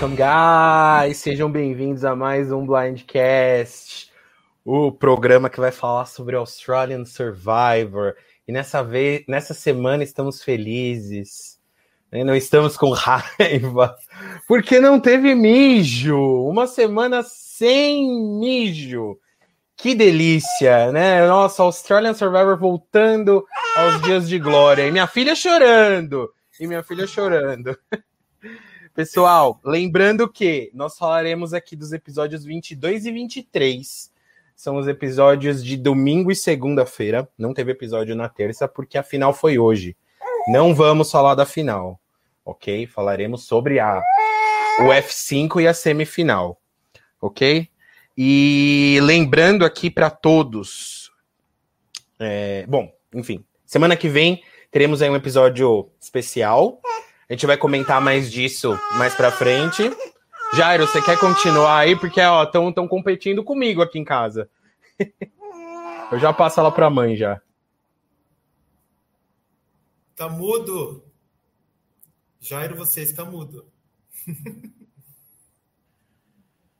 Welcome, guys! Sejam bem-vindos a mais um Blindcast, o programa que vai falar sobre Australian Survivor. E nessa vez, nessa semana estamos felizes, né? não estamos com raiva, porque não teve mijo. Uma semana sem mijo. Que delícia, né? Nossa, Australian Survivor voltando aos dias de glória. E minha filha chorando. E minha filha chorando. Pessoal, lembrando que nós falaremos aqui dos episódios 22 e 23. São os episódios de domingo e segunda-feira. Não teve episódio na terça, porque a final foi hoje. Não vamos falar da final, ok? Falaremos sobre a, o F5 e a semifinal, ok? E lembrando aqui para todos. É, bom, enfim, semana que vem teremos aí um episódio especial a gente vai comentar mais disso mais pra frente. Jairo, você quer continuar aí? Porque, ó, estão competindo comigo aqui em casa. Eu já passo ela pra mãe já. Tá mudo? Jairo, você está mudo.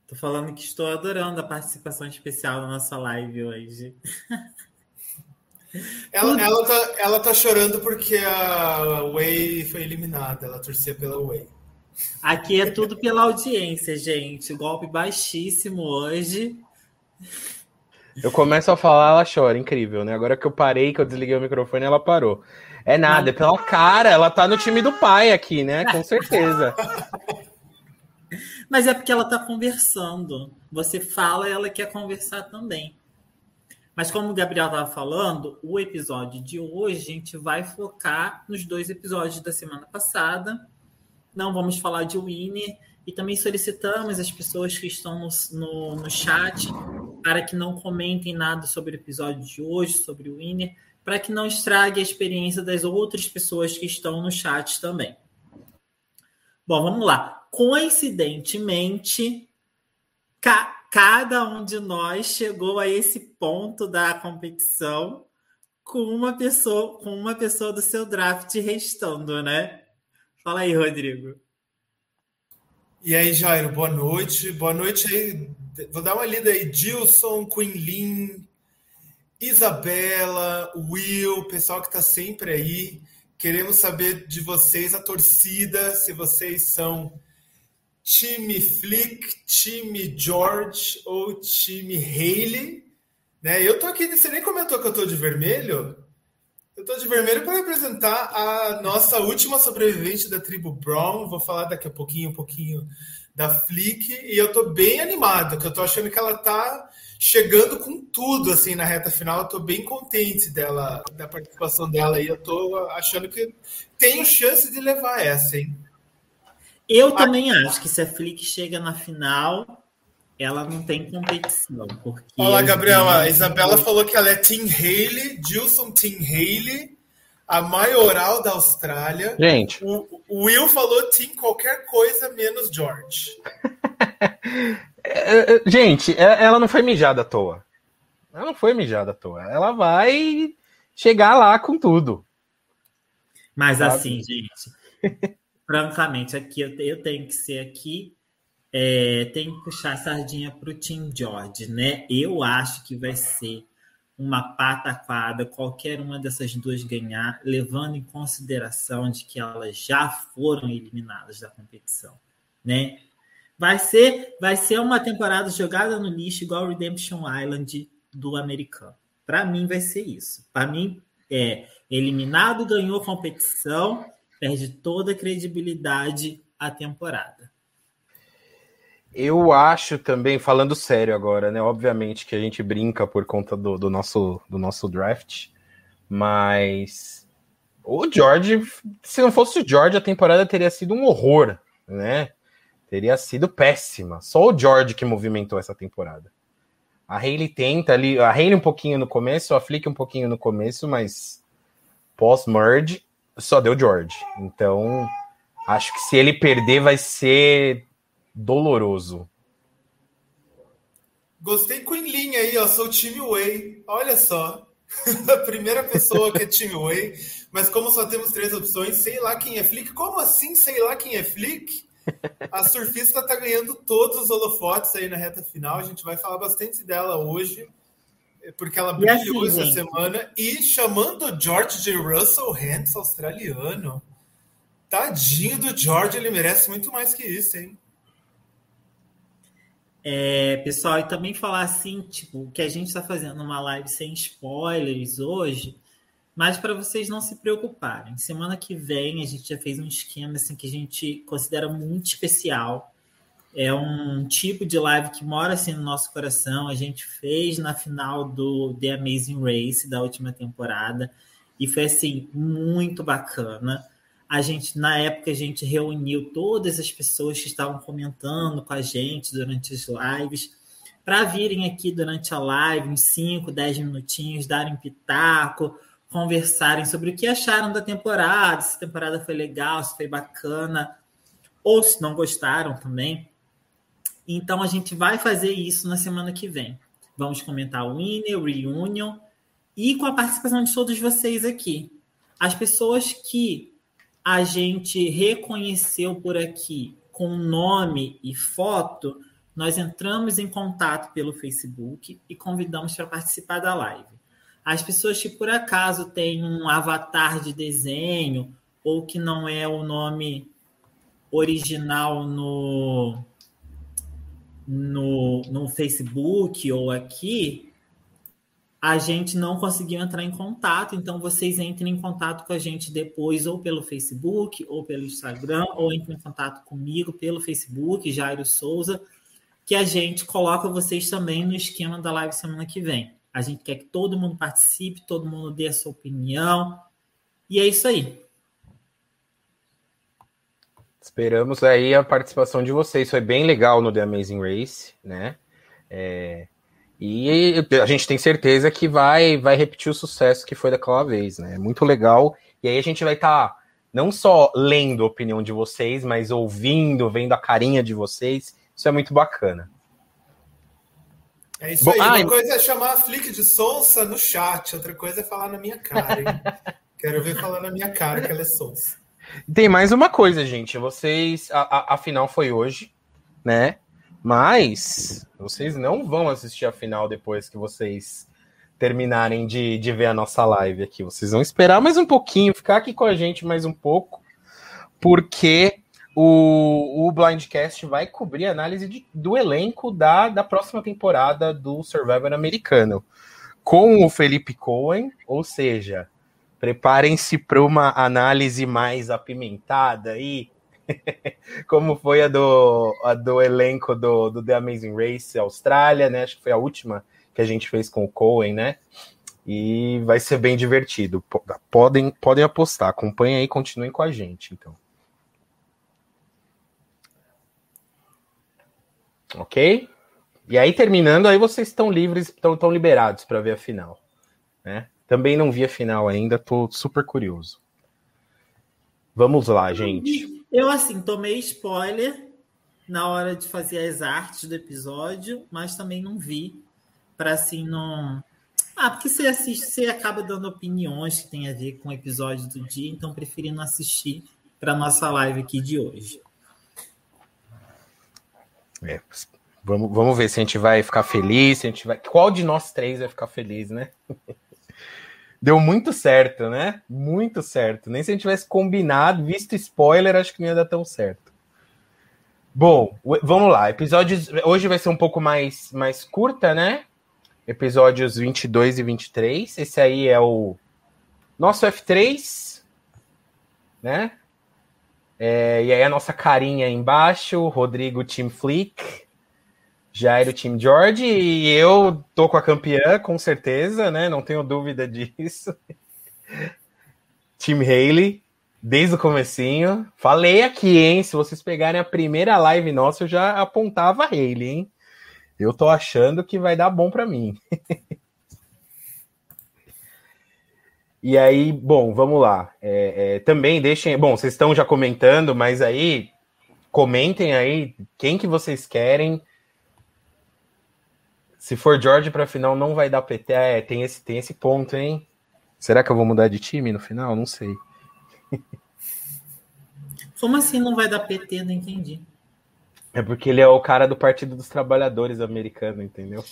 Tô falando que estou adorando a participação especial na nossa live hoje. Ela, ela, tá, ela tá chorando porque a Way foi eliminada. Ela torcia pela Way. Aqui é tudo pela audiência, gente. Golpe baixíssimo hoje. Eu começo a falar, ela chora. Incrível, né? Agora que eu parei, que eu desliguei o microfone, ela parou. É nada, é pela cara. Ela tá no time do pai aqui, né? Com certeza. Mas é porque ela tá conversando. Você fala e ela quer conversar também. Mas como o Gabriel estava falando, o episódio de hoje a gente vai focar nos dois episódios da semana passada. Não vamos falar de Winnie e também solicitamos as pessoas que estão no, no, no, chat para que não comentem nada sobre o episódio de hoje, sobre o Winnie, para que não estrague a experiência das outras pessoas que estão no chat também. Bom, vamos lá. Coincidentemente, cada um de nós chegou a esse ponto da competição com uma pessoa, com uma pessoa do seu draft restando, né? Fala aí, Rodrigo. E aí, Jairo, boa noite. Boa noite aí. Vou dar uma lida aí. Dilson, Queen Lin, Isabela, Will, pessoal que está sempre aí. Queremos saber de vocês, a torcida, se vocês são time Flick, time George ou time Haley. Né? Eu tô aqui, você nem comentou que eu tô de vermelho. Eu tô de vermelho para representar a nossa última sobrevivente da tribo Brown. Vou falar daqui a pouquinho, um pouquinho da Flick. E eu tô bem animado, que eu tô achando que ela tá chegando com tudo assim na reta final. Eu tô bem contente dela, da participação dela e eu tô achando que tenho chance de levar essa, hein? Eu também acho que se a Flick chega na final, ela não tem competição. Porque Olá, Gabriela. A Isabela falou que ela é Tim Haley, Gilson Tim Haley, a maioral da Austrália. Gente. O, o Will falou Tim qualquer coisa menos George. É, é, gente, ela não foi mijada à toa. Ela não foi mijada à toa. Ela vai chegar lá com tudo. Mas sabe? assim, gente, francamente, aqui eu, eu tenho que ser aqui, é, que puxar a sardinha para o Team George, né? Eu acho que vai ser uma pataquada qualquer uma dessas duas ganhar, levando em consideração de que elas já foram eliminadas da competição, né? Vai ser, vai ser uma temporada jogada no lixo igual Redemption Island do americano. Para mim vai ser isso. Para mim é eliminado ganhou competição perde toda a credibilidade à temporada. Eu acho também, falando sério agora, né? Obviamente que a gente brinca por conta do, do nosso, do nosso draft, mas o George, se não fosse o George, a temporada teria sido um horror, né? Teria sido péssima. Só o George que movimentou essa temporada. A Hayley tenta ali, a Hayley um pouquinho no começo, a Flick um pouquinho no começo, mas pós-merge só deu George. Então, acho que se ele perder vai ser doloroso. Gostei com linha aí, ó. Sou time Way. Olha só. A primeira pessoa que é time Way. Mas como só temos três opções, sei lá quem é Flick. Como assim sei lá quem é Flick? A surfista tá ganhando todos os holofotes aí na reta final. A gente vai falar bastante dela hoje, porque ela brilhou assim, essa gente. semana. E chamando George J. Russell Hands, australiano. Tadinho do George, ele merece muito mais que isso, hein? É, pessoal, e também falar assim, tipo, que a gente está fazendo uma live sem spoilers hoje, mas para vocês não se preocuparem. Semana que vem a gente já fez um esquema assim que a gente considera muito especial. É um tipo de live que mora assim no nosso coração. A gente fez na final do The Amazing Race da última temporada e foi assim muito bacana. A gente na época a gente reuniu todas as pessoas que estavam comentando com a gente durante as lives para virem aqui durante a live, uns 5, 10 minutinhos, darem pitaco, conversarem sobre o que acharam da temporada, se a temporada foi legal, se foi bacana, ou se não gostaram também. Então a gente vai fazer isso na semana que vem. Vamos comentar o Winner, o Reunion e com a participação de todos vocês aqui. As pessoas que a gente reconheceu por aqui com nome e foto, nós entramos em contato pelo Facebook e convidamos para participar da live. As pessoas que por acaso têm um avatar de desenho ou que não é o nome original no, no, no Facebook ou aqui, a gente não conseguiu entrar em contato, então vocês entrem em contato com a gente depois, ou pelo Facebook, ou pelo Instagram, ou entrem em contato comigo pelo Facebook, Jairo Souza, que a gente coloca vocês também no esquema da live semana que vem. A gente quer que todo mundo participe, todo mundo dê a sua opinião. E é isso aí. Esperamos aí a participação de vocês. Foi bem legal no The Amazing Race, né? É... E a gente tem certeza que vai, vai repetir o sucesso que foi daquela vez, né? Muito legal. E aí a gente vai estar tá não só lendo a opinião de vocês, mas ouvindo, vendo a carinha de vocês. Isso é muito bacana. É isso Bom, aí. Uma coisa é chamar a Flick de Sonsa no chat, outra coisa é falar na minha cara? Quero ver falar na minha cara que ela é Sonsa. Tem mais uma coisa, gente. Vocês. A, a, a, final foi hoje, né? Mas vocês não vão assistir a final depois que vocês terminarem de, de ver a nossa live aqui. Vocês vão esperar mais um pouquinho, ficar aqui com a gente mais um pouco, porque o, o Blindcast vai cobrir a análise de, do elenco da, da próxima temporada do Survivor americano. Com o Felipe Cohen, ou seja, preparem-se para uma análise mais apimentada aí, como foi a do, a do elenco do, do The Amazing Race Austrália, né? Acho que foi a última que a gente fez com o Cohen, né? E vai ser bem divertido. Podem, podem apostar, acompanhem aí, continuem com a gente, então. Ok? E aí, terminando, aí vocês estão livres, estão, liberados para ver a final. Né? Também não vi a final ainda, tô super curioso. Vamos lá, gente. Eu, assim, tomei spoiler na hora de fazer as artes do episódio, mas também não vi. Para assim, não. Ah, porque você assiste, você acaba dando opiniões que tem a ver com o episódio do dia, então preferi não assistir para nossa live aqui de hoje. É, vamos, vamos ver se a gente vai ficar feliz, se a gente vai. Qual de nós três vai ficar feliz, né? Deu muito certo, né? Muito certo. Nem se a gente tivesse combinado, visto spoiler, acho que não ia dar tão certo. Bom, vamos lá. Episódios. Hoje vai ser um pouco mais, mais curta, né? Episódios 22 e 23. Esse aí é o nosso F3, né? É, e aí a nossa carinha aí embaixo, Rodrigo Team Flick, Jairo Team George, e eu tô com a campeã, com certeza, né? Não tenho dúvida disso. Team Haley, desde o comecinho. Falei aqui, hein? Se vocês pegarem a primeira live nossa, eu já apontava a Haley, hein? Eu tô achando que vai dar bom para mim. E aí, bom, vamos lá. É, é, também deixem. Bom, vocês estão já comentando, mas aí comentem aí quem que vocês querem. Se for George para final, não vai dar PT. É, tem esse, tem esse ponto, hein? Será que eu vou mudar de time no final? Não sei. Como assim não vai dar PT? Não entendi. É porque ele é o cara do Partido dos Trabalhadores americano, entendeu?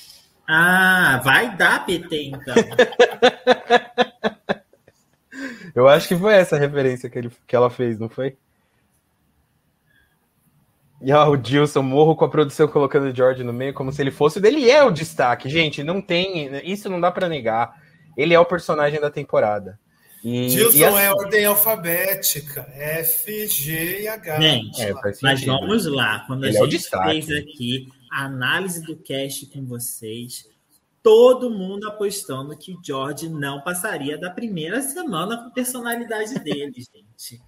Ah, vai dar PT então. Eu acho que foi essa a referência que, ele, que ela fez, não foi? E ó, o Gilson morro com a produção colocando o George no meio como se ele fosse. Ele é o destaque, gente. Não tem. Isso não dá para negar. Ele é o personagem da temporada. E, Gilson e assim, é ordem alfabética. F, G e H. Gente, é, mas vamos lá. Quando ele a gente é fez aqui a análise do cast com vocês, todo mundo apostando que George não passaria da primeira semana com a personalidade dele, gente.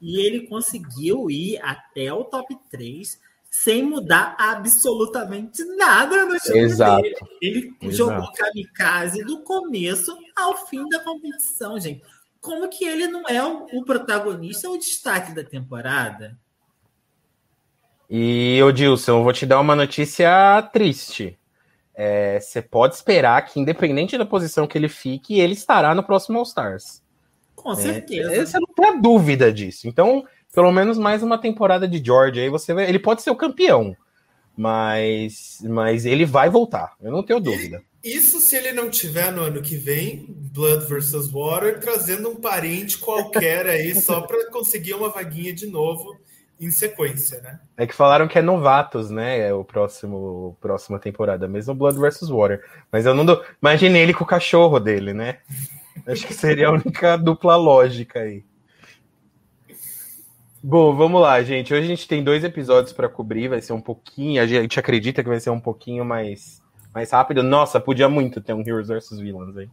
E ele conseguiu ir até o top 3 sem mudar absolutamente nada no time Exato. dele. Ele Exato. jogou kamikaze do começo ao fim da competição, gente. Como que ele não é o, protagonista, o destaque da temporada? E, Odilson, eu vou te dar uma notícia triste. É, você pode esperar que, independente da posição que ele fique, ele estará no próximo All-Stars. Com certeza. É, você não tem dúvida disso. Então, pelo menos mais uma temporada de George aí, você vai, ele pode ser o campeão, mas, mas ele vai voltar, eu não tenho dúvida. Isso se ele não tiver no ano que vem, Blood versus Water, trazendo um parente qualquer aí só para conseguir uma vaguinha de novo em sequência, né? É que falaram que é novatos, né? É o próximo próxima temporada, mesmo Blood vs Water. Mas eu não dou. Imaginei ele com o cachorro dele, né? Acho que seria a única dupla lógica aí. Bom, vamos lá, gente. Hoje a gente tem dois episódios para cobrir, vai ser um pouquinho. A gente acredita que vai ser um pouquinho mais, mais rápido. Nossa, podia muito ter um Heroes vs Villains aí.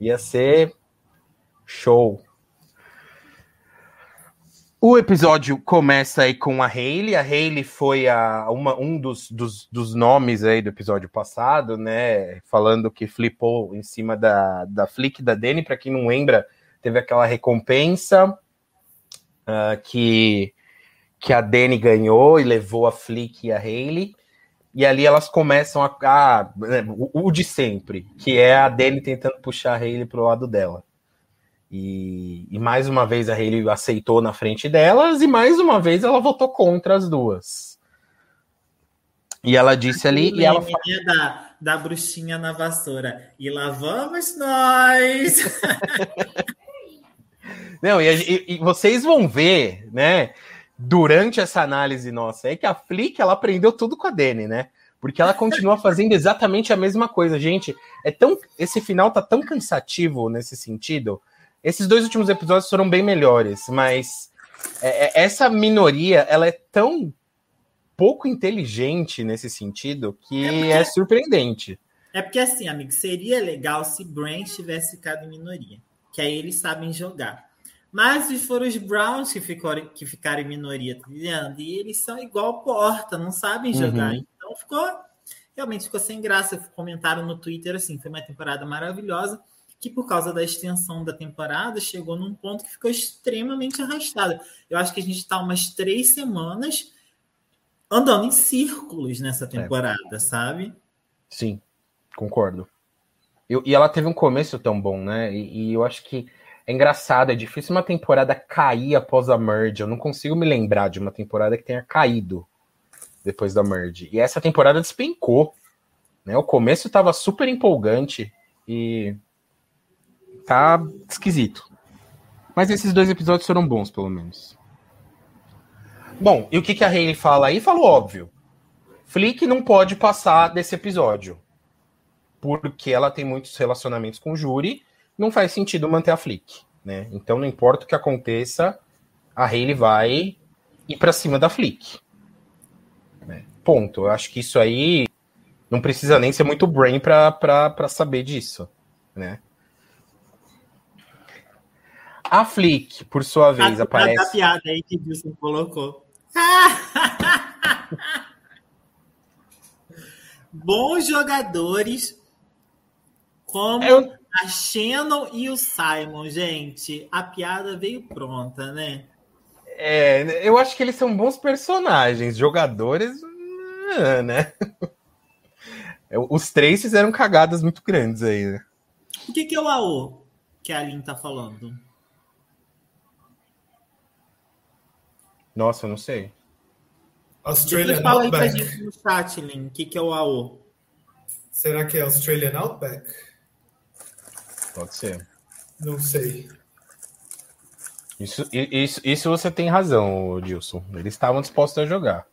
Ia ser show. O episódio começa aí com a Hayley. A Hayley foi a, uma, um dos, dos, dos, nomes aí do episódio passado, né? Falando que flipou em cima da, da flick da Dani. Para quem não lembra, teve aquela recompensa uh, que, que a Dani ganhou e levou a flick e a Hayley. E ali elas começam a. a né, o, o, de sempre, que é a Dani tentando puxar a Hayley pro lado dela. E, e, mais uma vez a Hayley aceitou na frente delas, e mais uma vez ela votou contra as duas. E ela disse ali. E ela da, da bruxinha na vassoura. E lá vamos nós! Não, e, e, e, vocês vão ver, né, durante essa análise nossa, é que a Flick ela aprendeu tudo com a Dani, né? Porque ela continua fazendo exatamente a mesma coisa, gente. É tão esse final tá tão cansativo nesse sentido esses dois últimos episódios foram bem melhores, mas é, é, essa minoria ela é tão pouco inteligente nesse sentido que é, porque, é surpreendente. É porque assim, amigo, seria legal se Brand tivesse ficado em minoria, que aí eles sabem jogar. Mas foram os Browns que ficaram, que ficaram em minoria, tá? E eles são igual porta, não sabem uhum. jogar. Uhum. Então ficou realmente ficou sem graça. Comentaram no Twitter assim, foi uma temporada maravilhosa que por causa da extensão da temporada chegou num ponto que ficou extremamente arrastada. Eu acho que a gente está umas três semanas andando em círculos nessa é. temporada, é. sabe? Sim, concordo. Eu, e ela teve um começo tão bom, né? E, e, eu acho que é engraçado, é difícil uma temporada cair após a merge. Eu não consigo me lembrar de uma temporada que tenha caído depois da merge. E essa temporada despencou. Né? O começo estava super empolgante e tá esquisito. Mas esses dois episódios foram bons, pelo menos. Bom, e o que, que a Hayley fala aí? Falou óbvio. Flick não pode passar desse episódio. Porque ela tem muitos relacionamentos com o júri. Não faz sentido manter a Flick. Né? Então, não importa o que aconteça, a Hayley vai ir para cima da Flick. Né? Ponto. Eu acho que isso aí não precisa nem ser muito brain para saber disso. Né? A Flick, por sua vez, a, aparece. A piada aí que o Wilson colocou. Bons jogadores como Eu... a Shannon e o Simon, gente. A piada veio pronta, né? É, eu acho que eles são bons personagens, jogadores, né? Os três fizeram cagadas muito grandes aí, né? O que, que é o AO que a Aline tá falando? Nossa, eu não sei. Australian fala aí pra gente no chat, Lin, o que, que é o AO? Será que é Australian Outback? Pode ser. Não sei. Isso, isso, isso você tem razão, Dilson. Eles estavam dispostos a jogar.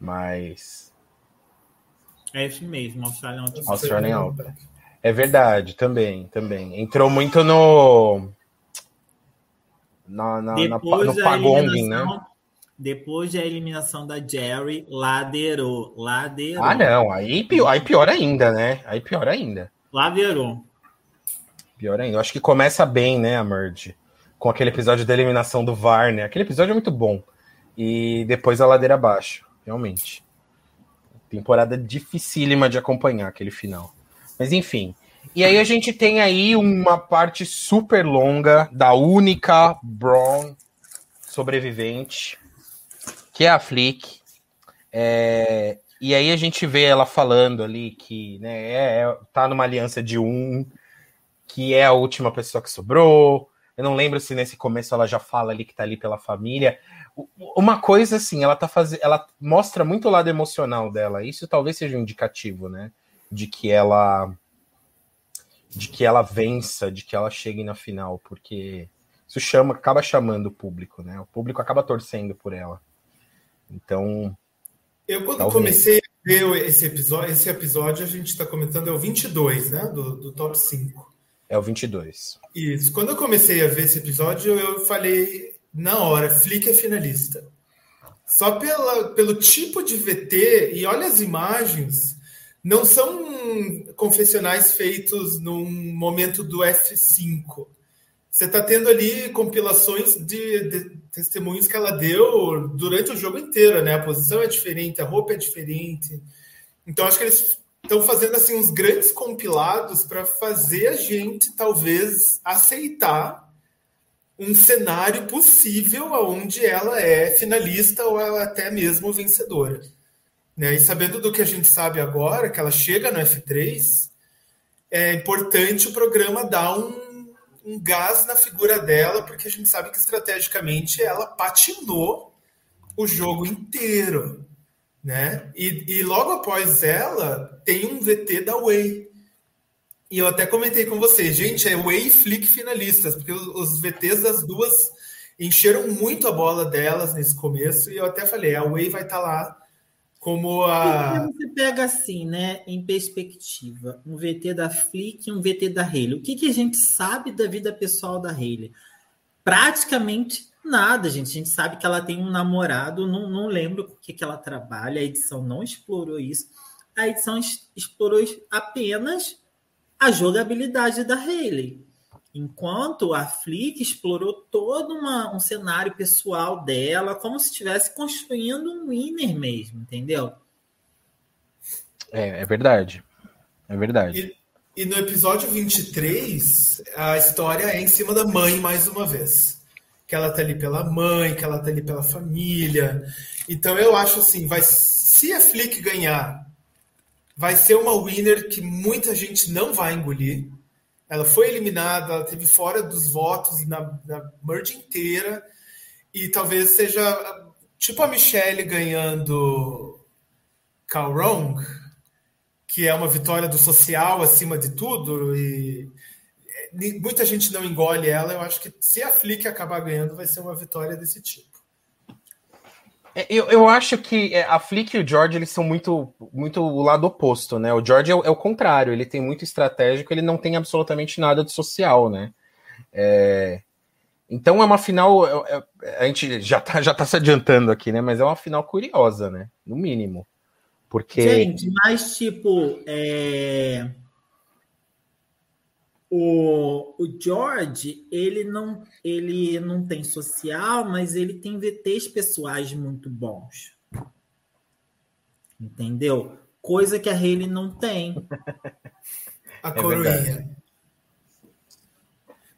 Mas. É isso mesmo, Australian Outback. Australian Outback. É verdade, também, também. Entrou muito no. Na, na, na no Pagong, né? Depois da eliminação da Jerry, ladeirou, ladeirou. Ah, não, aí pior, aí pior ainda, né? Aí pior ainda. Ladeirou. Pior ainda. Eu acho que começa bem, né, a Merge? Com aquele episódio da eliminação do VAR, né? Aquele episódio é muito bom. E depois a ladeira abaixo, realmente. Temporada dificílima de acompanhar aquele final. Mas enfim. E aí a gente tem aí uma parte super longa da única Braun sobrevivente que é a Flick. É, e aí a gente vê ela falando ali que né, é, é, tá numa aliança de um, que é a última pessoa que sobrou. Eu não lembro se nesse começo ela já fala ali que tá ali pela família. Uma coisa assim, ela tá fazendo. Ela mostra muito o lado emocional dela. Isso talvez seja um indicativo, né? De que ela. De que ela vença, de que ela chegue na final, porque isso chama, acaba chamando o público, né? O público acaba torcendo por ela. Então. Eu, quando talvez. comecei a ver esse episódio, esse episódio a gente está comentando é o 22, né? Do, do top 5. É o 22. Isso. Quando eu comecei a ver esse episódio, eu falei na hora: Flick é finalista. Só pela, pelo tipo de VT, e olha as imagens, não são confessionais feitos num momento do F5 você está tendo ali compilações de, de, testemunhos que ela deu durante o jogo inteiro, né? A posição é diferente, a roupa é diferente. Então, acho que eles estão fazendo assim uns grandes compilados para fazer a gente talvez aceitar um cenário possível onde ela é finalista ou ela até mesmo vencedora. Né? E sabendo do que a gente sabe agora, que ela chega no F3, é importante o programa dar um um gás na figura dela, porque a gente sabe que estrategicamente ela patinou o jogo inteiro. Né? E, e logo após ela, tem um VT da Way. E eu até comentei com vocês, gente, é Way e Flick finalistas, porque os, os VTs das duas encheram muito a bola delas nesse começo, e eu até falei, a Way vai estar tá lá como a. Você pega assim, né, em perspectiva, um VT da Flick e um VT da Haley. O que, que a gente sabe da vida pessoal da Haley? Praticamente nada, gente. A gente sabe que ela tem um namorado, não, não lembro o que, que ela trabalha, a edição não explorou isso. A edição explorou apenas a jogabilidade da Haley. Enquanto a Flick explorou todo uma, um cenário pessoal dela, como se estivesse construindo um winner mesmo, entendeu? É, é verdade. É verdade. E, e no episódio 23, a história é em cima da mãe mais uma vez. Que ela tá ali pela mãe, que ela tá ali pela família. Então eu acho assim, vai, se a Flick ganhar, vai ser uma winner que muita gente não vai engolir ela foi eliminada, ela teve fora dos votos na, na merge inteira. E talvez seja tipo a Michelle ganhando Calrong, que é uma vitória do social acima de tudo. E muita gente não engole ela. Eu acho que se a Flick acabar ganhando, vai ser uma vitória desse tipo. É, eu, eu acho que é, a Flick e o George eles são muito, muito o lado oposto, né? O George é o, é o contrário, ele tem muito estratégico, ele não tem absolutamente nada de social, né? É, então é uma final. É, a gente já tá, já tá se adiantando aqui, né? Mas é uma final curiosa, né? No mínimo. Porque. Gente, mas tipo. É o, o George, ele não, ele não tem social, mas ele tem VTs pessoais muito bons. Entendeu? Coisa que a Hayley não tem. a é coroinha.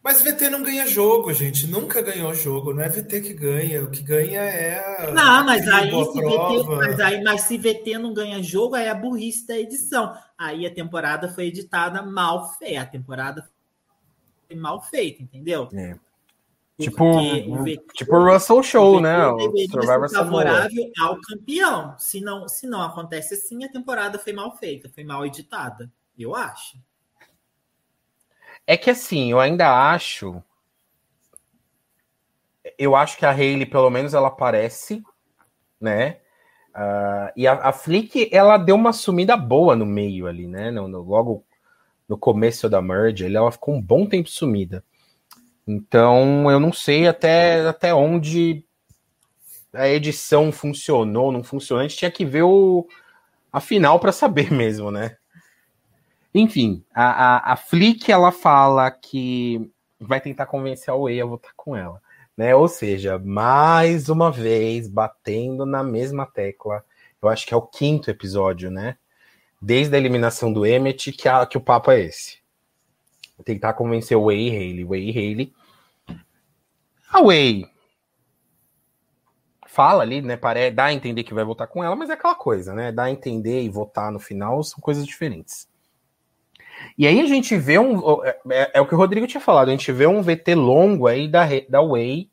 Mas VT não ganha jogo, gente. Nunca ganhou jogo. Não é VT que ganha. O que ganha é. Não, mas aí, se VT, mas aí mas se VT não ganha jogo, aí é a burrice da edição. Aí a temporada foi editada mal feita. A temporada foi mal feita, entendeu? É. Tipo, VT, tipo o Russell Show, o né? O Survivor favorável ao campeão. Se não, se não acontece assim, a temporada foi mal feita, foi mal editada. Eu acho. É que assim, eu ainda acho. Eu acho que a Hayley, pelo menos, ela aparece, né? Uh, e a, a Flick, ela deu uma sumida boa no meio ali, né? No, no, logo no começo da merge, ela ficou um bom tempo sumida. Então, eu não sei até, até onde a edição funcionou, não funcionou. A gente tinha que ver o, a final para saber mesmo, né? Enfim, a, a, a Flick, ela fala que vai tentar convencer a Way a votar com ela. Né? Ou seja, mais uma vez, batendo na mesma tecla. Eu acho que é o quinto episódio, né? Desde a eliminação do Emmet, que, a, que o papo é esse. Tentar convencer o Way e Haley. Way e Haley a Way fala ali, né? Parece, dá a entender que vai votar com ela, mas é aquela coisa, né? Dá a entender e votar no final são coisas diferentes. E aí a gente vê um. É, é, é, o que o Rodrigo tinha falado, a gente vê um VT longo aí da, da Way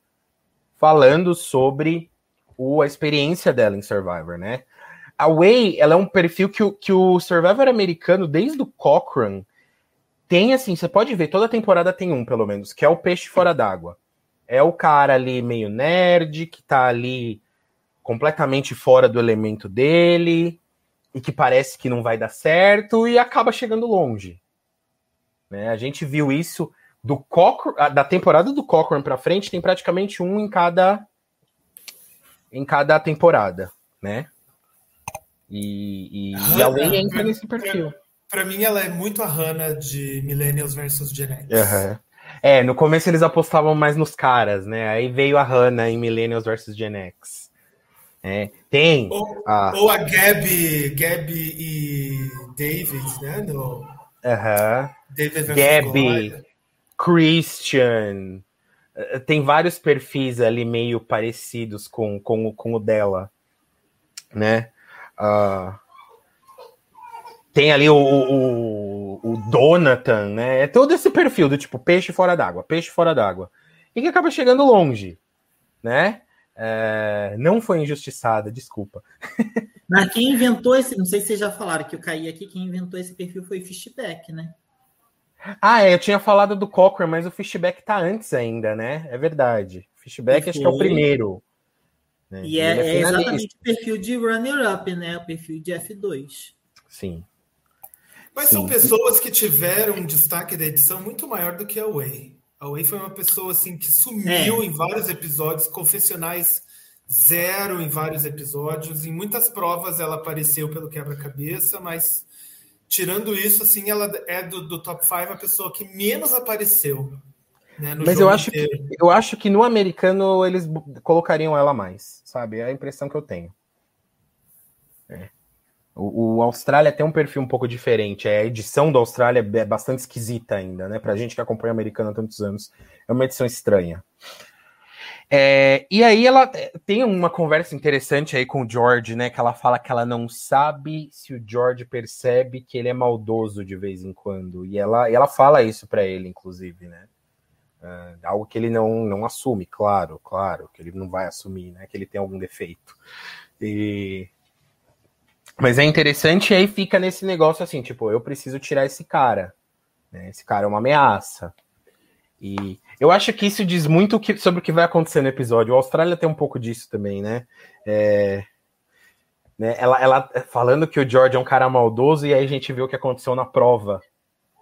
falando sobre o, a experiência dela em Survivor, né? A Way, ela é um perfil que que o Survivor americano, desde o Cochrane, tem assim, você pode ver, toda temporada tem um, pelo menos, que é o peixe fora d'água. É o cara ali meio nerd, que tá ali completamente fora do elemento dele, e que parece que não vai dar certo, e acaba chegando longe. Né? A gente viu isso do Cochrane, da temporada do Cochrane para frente, tem praticamente um em cada em cada temporada, né? E, e, Hannah, e a Way entra nesse perfil. Para mim, ela é muito a Hannah de Millennials versus Gen X. Uhum. É, no começo eles apostavam mais nos caras, né? Aí veio a Hannah em Millennials vs Gen X. É, tem. Ou a... ou a Gabi, Gabi e David, né? No... Uhum. Gabi, Christian. Eh, tem vários perfis ali meio parecidos com, com, com o dela, né? Uh, tem ali o, o, o Donatan, né? É todo esse perfil do tipo peixe fora d'água, peixe fora d'água. E que acaba chegando longe, né? É, não foi injustiçada, desculpa. Mas quem inventou esse, não sei se vocês já falaram que eu caí aqui, quem inventou esse perfil foi o Fishback, né? Ah, é, eu tinha falado do Cochrane, mas o Fishback tá antes ainda, né? É verdade. Fishback acho que é o primeiro. Né? E é, é, é exatamente o perfil de runner-up, né? O perfil de F2. Sim. Mas Sim. são pessoas que tiveram um destaque da edição muito maior do que a Way. A foi uma pessoa assim que sumiu é. em vários episódios, confessionais zero em vários episódios. Em muitas provas ela apareceu pelo quebra-cabeça, mas tirando isso, assim, ela é do, do top 5 a pessoa que menos apareceu. Né, mas eu acho, que, eu acho que no americano eles colocariam ela mais, sabe? É a impressão que eu tenho. É. O, o, Austrália tem um perfil um pouco diferente. A edição da Austrália é bastante esquisita ainda, né? Pra gente que acompanha o americano há tantos anos. É uma edição estranha. É, e aí ela é, tem uma conversa interessante aí com o George, né? Que ela fala que ela não sabe se o George percebe que ele é maldoso de vez em quando. E ela, e ela fala isso para ele, inclusive, né? Uh, algo que ele não, não assume, claro, claro, que ele não vai assumir, né? Que ele tem algum defeito. E, mas é interessante e aí fica nesse negócio assim, tipo, eu preciso tirar esse cara. Né? Esse cara é uma ameaça. E eu acho que isso diz muito que, sobre o que vai acontecer no episódio. A Austrália tem um pouco disso também, né? É, né? Ela, ela falando que o George é um cara maldoso, e aí a gente viu o que aconteceu na prova,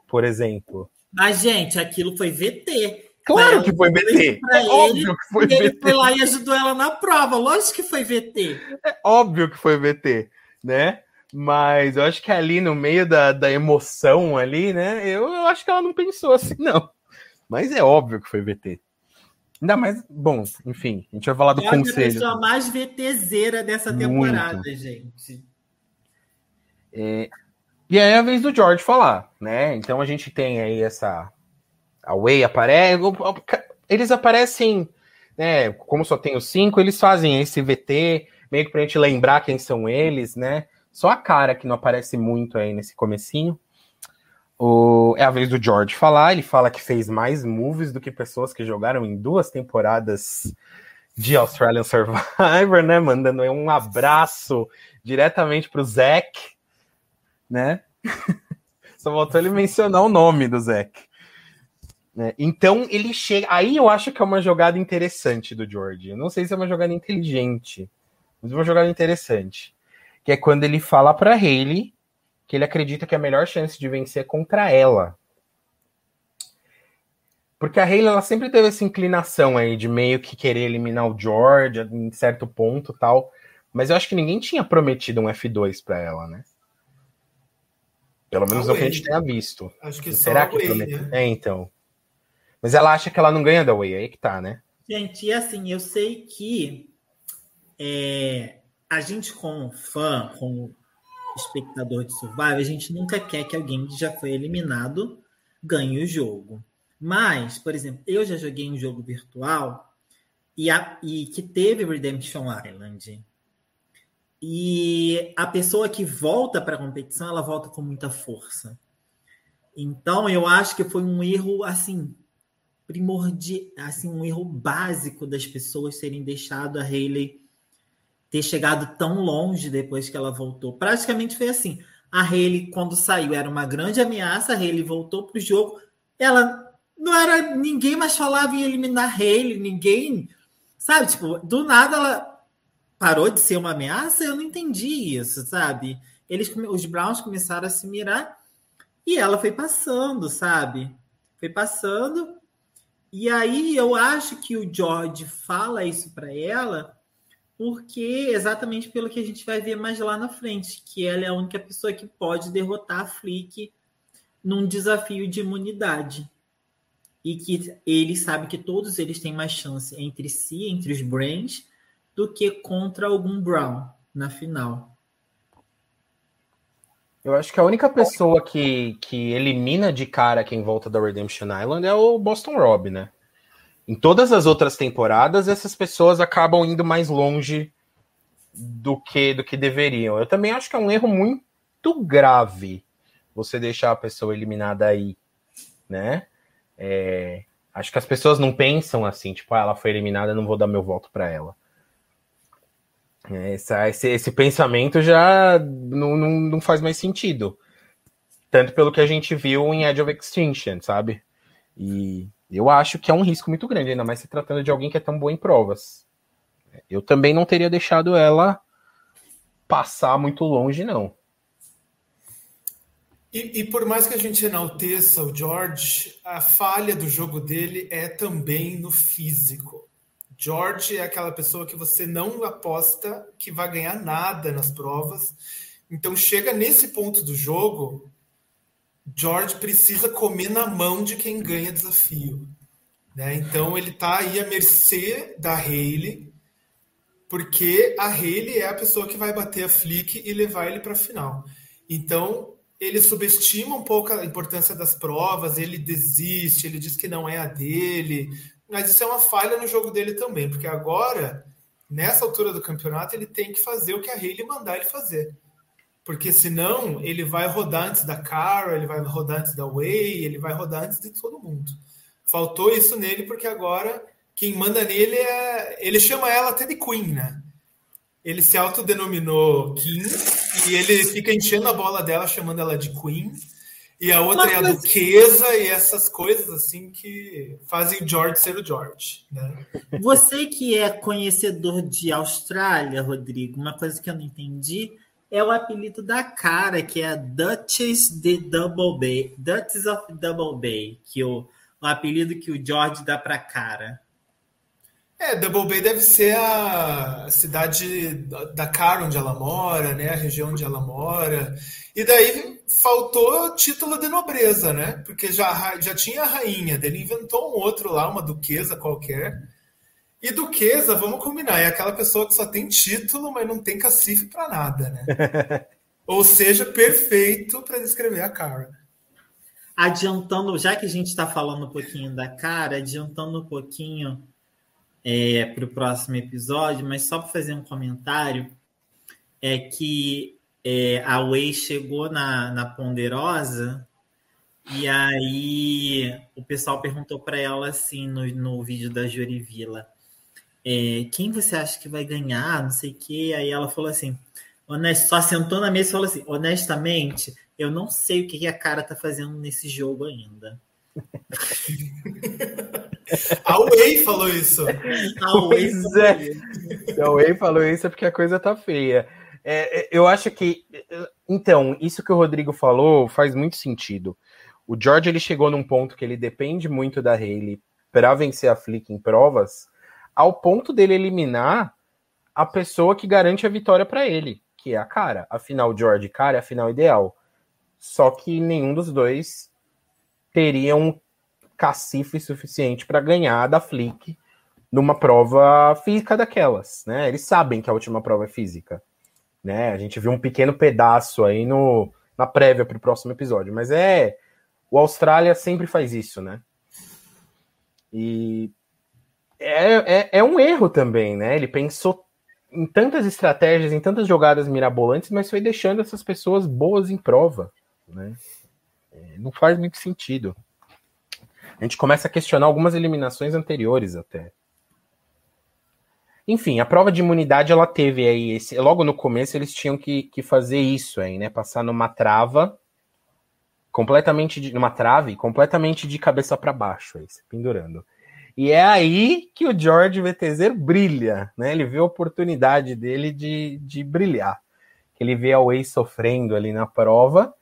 por exemplo. Mas, gente, aquilo foi VT. Claro que foi VT. É ele, óbvio que foi VT. Ele foi lá e ajudou ela na prova. Lógico que foi VT. É óbvio que foi VT né? Mas eu acho que ali no meio da, da emoção ali, né? Eu, eu acho que ela não pensou assim, não. Mas é óbvio que foi VT. Ainda mais, bom, enfim, a gente vai falar do é conselho. É a pessoa mais VTzeira dessa temporada, Muito. gente. É, e aí é a vez do George falar, né? Então a gente tem aí essa. A Way aparece. Eles aparecem, né? Como só tem os cinco, eles fazem esse VT meio que pra gente lembrar quem são eles, né? Só a cara que não aparece muito aí nesse comecinho. O, é a vez do George falar. Ele fala que fez mais moves do que pessoas que jogaram em duas temporadas de Australian Survivor, né? Mandando um abraço diretamente pro Zack, né? Só faltou ele mencionar o nome do Zack. Né? Então ele chega. Aí eu acho que é uma jogada interessante do George. Eu não sei se é uma jogada inteligente, mas uma jogada interessante. Que é quando ele fala para Hayley que ele acredita que a melhor chance de vencer é contra ela. Porque a Hayley ela sempre teve essa inclinação aí de meio que querer eliminar o George em certo ponto tal. Mas eu acho que ninguém tinha prometido um F2 para ela, né? Pelo menos é o que a gente tenha visto. Acho que Será que promete? Né? É, então. Mas ela acha que ela não ganha da Way, aí que tá, né? Gente, e assim, eu sei que é, a gente, como fã, como espectador de Survival, a gente nunca quer que alguém que já foi eliminado ganhe o jogo. Mas, por exemplo, eu já joguei um jogo virtual e, a, e que teve Redemption Island. E a pessoa que volta para a competição, ela volta com muita força. Então, eu acho que foi um erro assim primordial, assim, um erro básico das pessoas terem deixado a Hayley ter chegado tão longe depois que ela voltou. Praticamente foi assim. A Hayley, quando saiu, era uma grande ameaça, a Hayley voltou para o jogo. Ela não era. Ninguém mais falava em eliminar a Hayley, ninguém. Sabe, tipo, do nada ela parou de ser uma ameaça, eu não entendi isso, sabe? Eles, os Browns começaram a se mirar e ela foi passando, sabe? Foi passando e aí eu acho que o George fala isso para ela porque exatamente pelo que a gente vai ver mais lá na frente, que ela é a única pessoa que pode derrotar a Flick num desafio de imunidade. E que ele sabe que todos eles têm mais chance entre si, entre os Brains, do que contra algum Brown na final. Eu acho que a única pessoa que, que elimina de cara quem volta da Redemption Island é o Boston Rob, né? Em todas as outras temporadas, essas pessoas acabam indo mais longe do que do que deveriam. Eu também acho que é um erro muito grave você deixar a pessoa eliminada aí, né? É, acho que as pessoas não pensam assim, tipo, ah, ela foi eliminada, não vou dar meu voto para ela. É, essa, esse, esse, pensamento já não, não, não, faz mais sentido. Tanto pelo que a gente viu em Edge of Extinction, sabe? E eu acho que é um risco muito grande, ainda mais se tratando de alguém que é tão boa em provas. Eu também não teria deixado ela passar muito longe, não. E, e, por mais que a gente enalteça o George, a falha do jogo dele é também no físico. George é aquela pessoa que você não aposta que vai ganhar nada nas provas. Então chega nesse ponto do jogo, George precisa comer na mão de quem ganha desafio. Né? Então ele está aí à mercê da Hayley, porque a Hayley é a pessoa que vai bater a Flick e levar ele para a final. Então ele subestima um pouco a importância das provas, ele desiste, ele diz que não é a dele, mas isso é uma falha no jogo dele também, porque agora, nessa altura do campeonato, ele tem que fazer o que a Hayley mandar ele fazer. Porque senão ele vai rodar antes da Cara, ele vai rodar antes da Way, ele vai rodar antes de todo mundo. Faltou isso nele, porque agora quem manda nele é. Ele chama ela até de Queen, né? Ele se autodenominou King e ele fica enchendo a bola dela, chamando ela de Queen. E a outra é a duquesa e essas coisas assim que fazem o George ser o George. Né? Você que é conhecedor de Austrália, Rodrigo, uma coisa que eu não entendi é o apelido da cara, que é a Duchess de Double Bay, Duchess of Double Bay, que o, o apelido que o George dá para cara. É, Double Bay deve ser a cidade da cara onde ela mora, né? A região onde ela mora. E daí faltou título de nobreza, né? Porque já, já tinha a rainha, dele inventou um outro lá, uma duquesa qualquer. E duquesa, vamos combinar, é aquela pessoa que só tem título, mas não tem cacife para nada, né? Ou seja, perfeito para descrever a cara. Adiantando, já que a gente está falando um pouquinho da cara, adiantando um pouquinho é, para o próximo episódio, mas só para fazer um comentário, é que é, a Way chegou na, na Ponderosa E aí o pessoal perguntou para ela assim no, no vídeo da Jurivila, é, quem você acha que vai ganhar, não sei o quê. Aí ela falou assim, honest, só sentou na mesa e falou assim, honestamente, eu não sei o que a cara tá fazendo nesse jogo ainda. A Way falou isso. A Way pois é. A Way falou isso porque a coisa tá feia. É, é, eu acho que. Então, isso que o Rodrigo falou faz muito sentido. O George ele chegou num ponto que ele depende muito da Hayley para vencer a Flick em provas, ao ponto dele eliminar a pessoa que garante a vitória para ele, que é a cara. Afinal, George, cara, é a final ideal. Só que nenhum dos dois teria um cacife suficiente para ganhar da Flick numa prova física daquelas, né? Eles sabem que a última prova é física, né? A gente viu um pequeno pedaço aí no, na prévia para o próximo episódio, mas é o Austrália sempre faz isso, né? E é, é, é um erro também, né? Ele pensou em tantas estratégias, em tantas jogadas mirabolantes, mas foi deixando essas pessoas boas em prova, né? É, não faz muito sentido. A gente começa a questionar algumas eliminações anteriores até. Enfim, a prova de imunidade ela teve aí esse, logo no começo eles tinham que, que fazer isso aí, né? Passar numa trava completamente de, numa trave, completamente de cabeça para baixo, aí, se pendurando. E é aí que o George VTZ brilha, né? Ele vê a oportunidade dele de, de brilhar. Ele vê a Way sofrendo ali na prova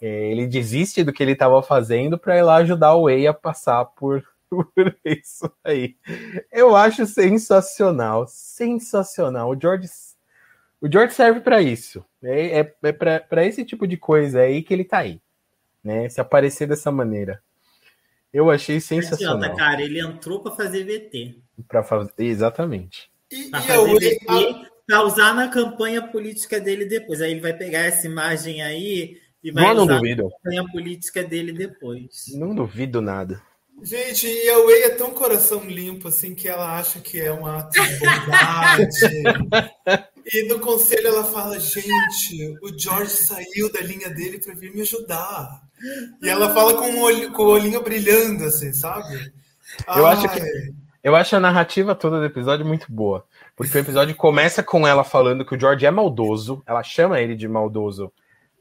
é, ele desiste do que ele estava fazendo para ir lá ajudar o Way a passar por, por isso aí. Eu acho sensacional, sensacional. O George, o George serve para isso. É, é, é para esse tipo de coisa aí que ele tá aí, né? Se aparecer dessa maneira. Eu achei sensacional. Adianta, cara, ele entrou para fazer VT. Para fazer, exatamente. Para fazer VT, para usar na campanha política dele depois. Aí ele vai pegar essa imagem aí e vai não, não duvido. a política dele depois. Não duvido nada. Gente, e a Way é tão coração limpo assim que ela acha que é um ato de bondade. e no conselho ela fala: gente, o George saiu da linha dele para vir me ajudar. E ela fala com o, olho, com o olhinho brilhando, assim, sabe? Eu Ai. acho que eu acho a narrativa toda do episódio muito boa. Porque o episódio começa com ela falando que o George é maldoso, ela chama ele de maldoso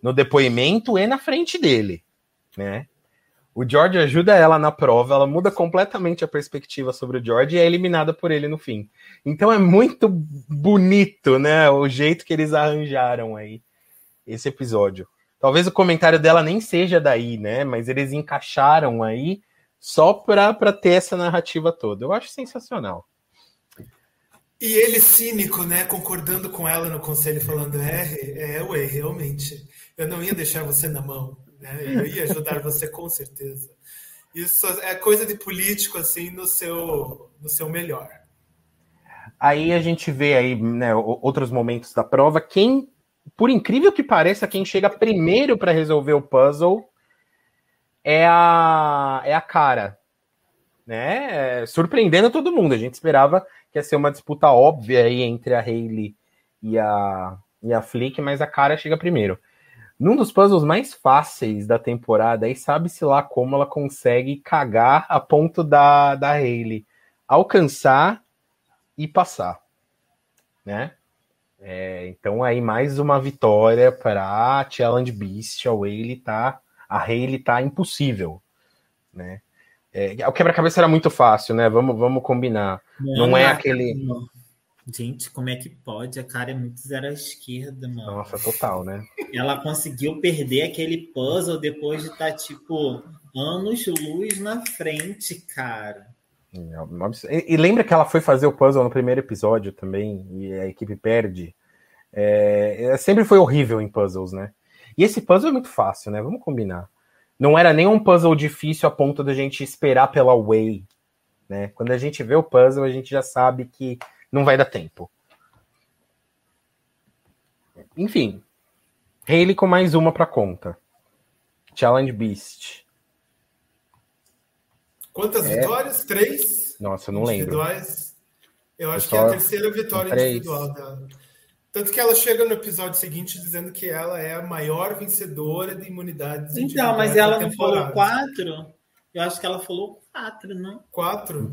no depoimento e na frente dele, né? O George ajuda ela na prova, ela muda completamente a perspectiva sobre o George e é eliminada por ele no fim. Então é muito bonito, né? O jeito que eles arranjaram aí esse episódio. Talvez o comentário dela nem seja daí, né? Mas eles encaixaram aí só para ter essa narrativa toda. Eu acho sensacional. E ele cínico, né? Concordando com ela no conselho, falando: é, é, ué, realmente eu não ia deixar você na mão, né? Eu ia ajudar você com certeza. Isso é coisa de político assim no seu no seu melhor. Aí a gente vê aí, né, outros momentos da prova. Quem, por incrível que pareça, quem chega primeiro para resolver o puzzle é a é a cara, né? Surpreendendo todo mundo. A gente esperava que ia ser uma disputa óbvia aí entre a Hayley e a e a Flick, mas a cara chega primeiro. Num dos puzzles mais fáceis da temporada, aí sabe-se lá como ela consegue cagar a ponto da, da Hayley alcançar e passar, né? É, então aí mais uma vitória para a Challenge Beast, a Hayley tá, a Hayley tá impossível, né? É, o quebra-cabeça era muito fácil, né? Vamos, vamos combinar. Não, não é aquele. Não. Gente, como é que pode? A cara é muito zero à esquerda, mano. Nossa, total, né? Ela conseguiu perder aquele puzzle depois de estar, tá, tipo, anos luz na frente, cara. É, e, lembra que ela foi fazer o puzzle no primeiro episódio também, e a equipe perde? É, é, sempre foi horrível em puzzles, né? E esse puzzle é muito fácil, né? Vamos combinar. Não era nem um puzzle difícil a ponto da gente esperar pela Way, né? Quando a gente vê o puzzle, a gente já sabe que não vai dar tempo. Enfim, Haley com mais uma para conta. Challenge Beast. Quantas é... vitórias? Três? Nossa, eu não lembro. Eu acho que é a terceira vitória Três. individual dela. Tanto que ela chega no episódio seguinte dizendo que ela é a maior vencedora de imunidades. Então, mas ela não falou quatro? Eu acho que ela falou quatro, não? Quatro?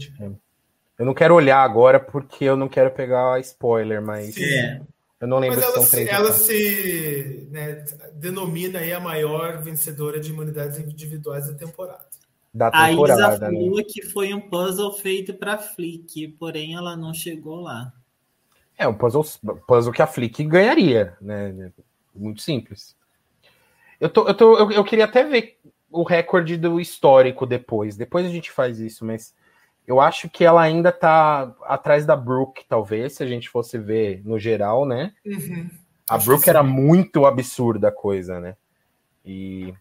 Eu não quero olhar agora porque eu não quero pegar spoiler, mas. É. Eu não lembro Mas ela, se são se, três. ela se né, denomina aí a maior vencedora de imunidades individuais da temporada. Da A Isa temporada, né? falou que foi um puzzle feito para Flick, porém ela não chegou lá. É um puzzle, puzzle que a Flick ganharia, né? Muito simples. Eu, tô, eu, tô, eu, eu queria até ver o recorde do histórico depois. Depois a gente faz isso, mas eu acho que ela ainda tá atrás da Brooke, talvez, se a gente fosse ver no geral, né? Uhum. A Acho Brooke era muito absurda a coisa, né? E...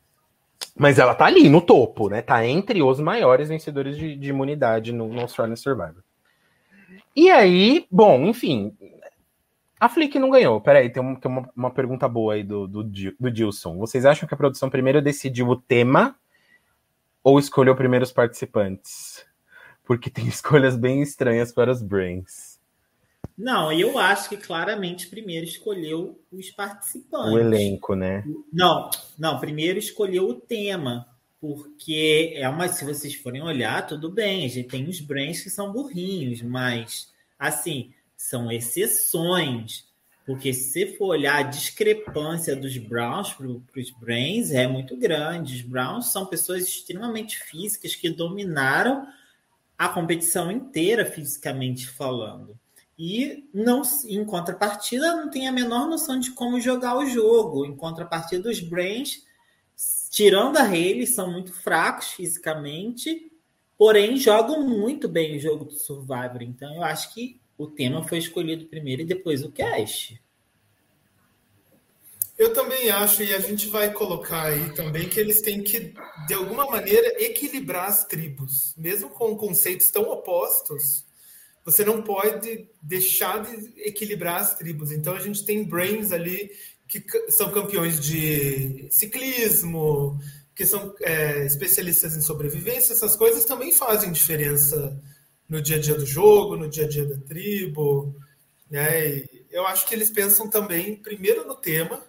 Mas ela tá ali no topo, né? Tá entre os maiores vencedores de, de imunidade no, no Australian Survivor. E aí, bom, enfim. A Flick não ganhou. Peraí, tem, um, tem uma, uma pergunta boa aí do, do, do Dilson. Vocês acham que a produção primeiro decidiu o tema ou escolheu primeiro os participantes? Porque tem escolhas bem estranhas para os Brains. Não, eu acho que claramente primeiro escolheu os participantes. O elenco, né? Não, não, primeiro escolheu o tema, porque é uma, se vocês forem olhar, tudo bem, a gente tem os brains que são burrinhos, mas assim, são exceções. Porque se você for olhar a discrepância dos Browns para os Brains é muito grande. Os Browns são pessoas extremamente físicas que dominaram a competição inteira fisicamente falando. E não, em contrapartida, não tem a menor noção de como jogar o jogo. Em contrapartida, os Brains, tirando a Haley, são muito fracos fisicamente, porém jogam muito bem o jogo do Survivor. Então, eu acho que o tema foi escolhido primeiro e depois o cast. Eu também acho, e a gente vai colocar aí também, que eles têm que, de alguma maneira, equilibrar as tribos. Mesmo com conceitos tão opostos, você não pode deixar de equilibrar as tribos. Então a gente tem Brains ali que são campeões de ciclismo, que são é, especialistas em sobrevivência, essas coisas também fazem diferença no dia a dia do jogo, no dia a dia da tribo. Né? Eu acho que eles pensam também, primeiro no tema,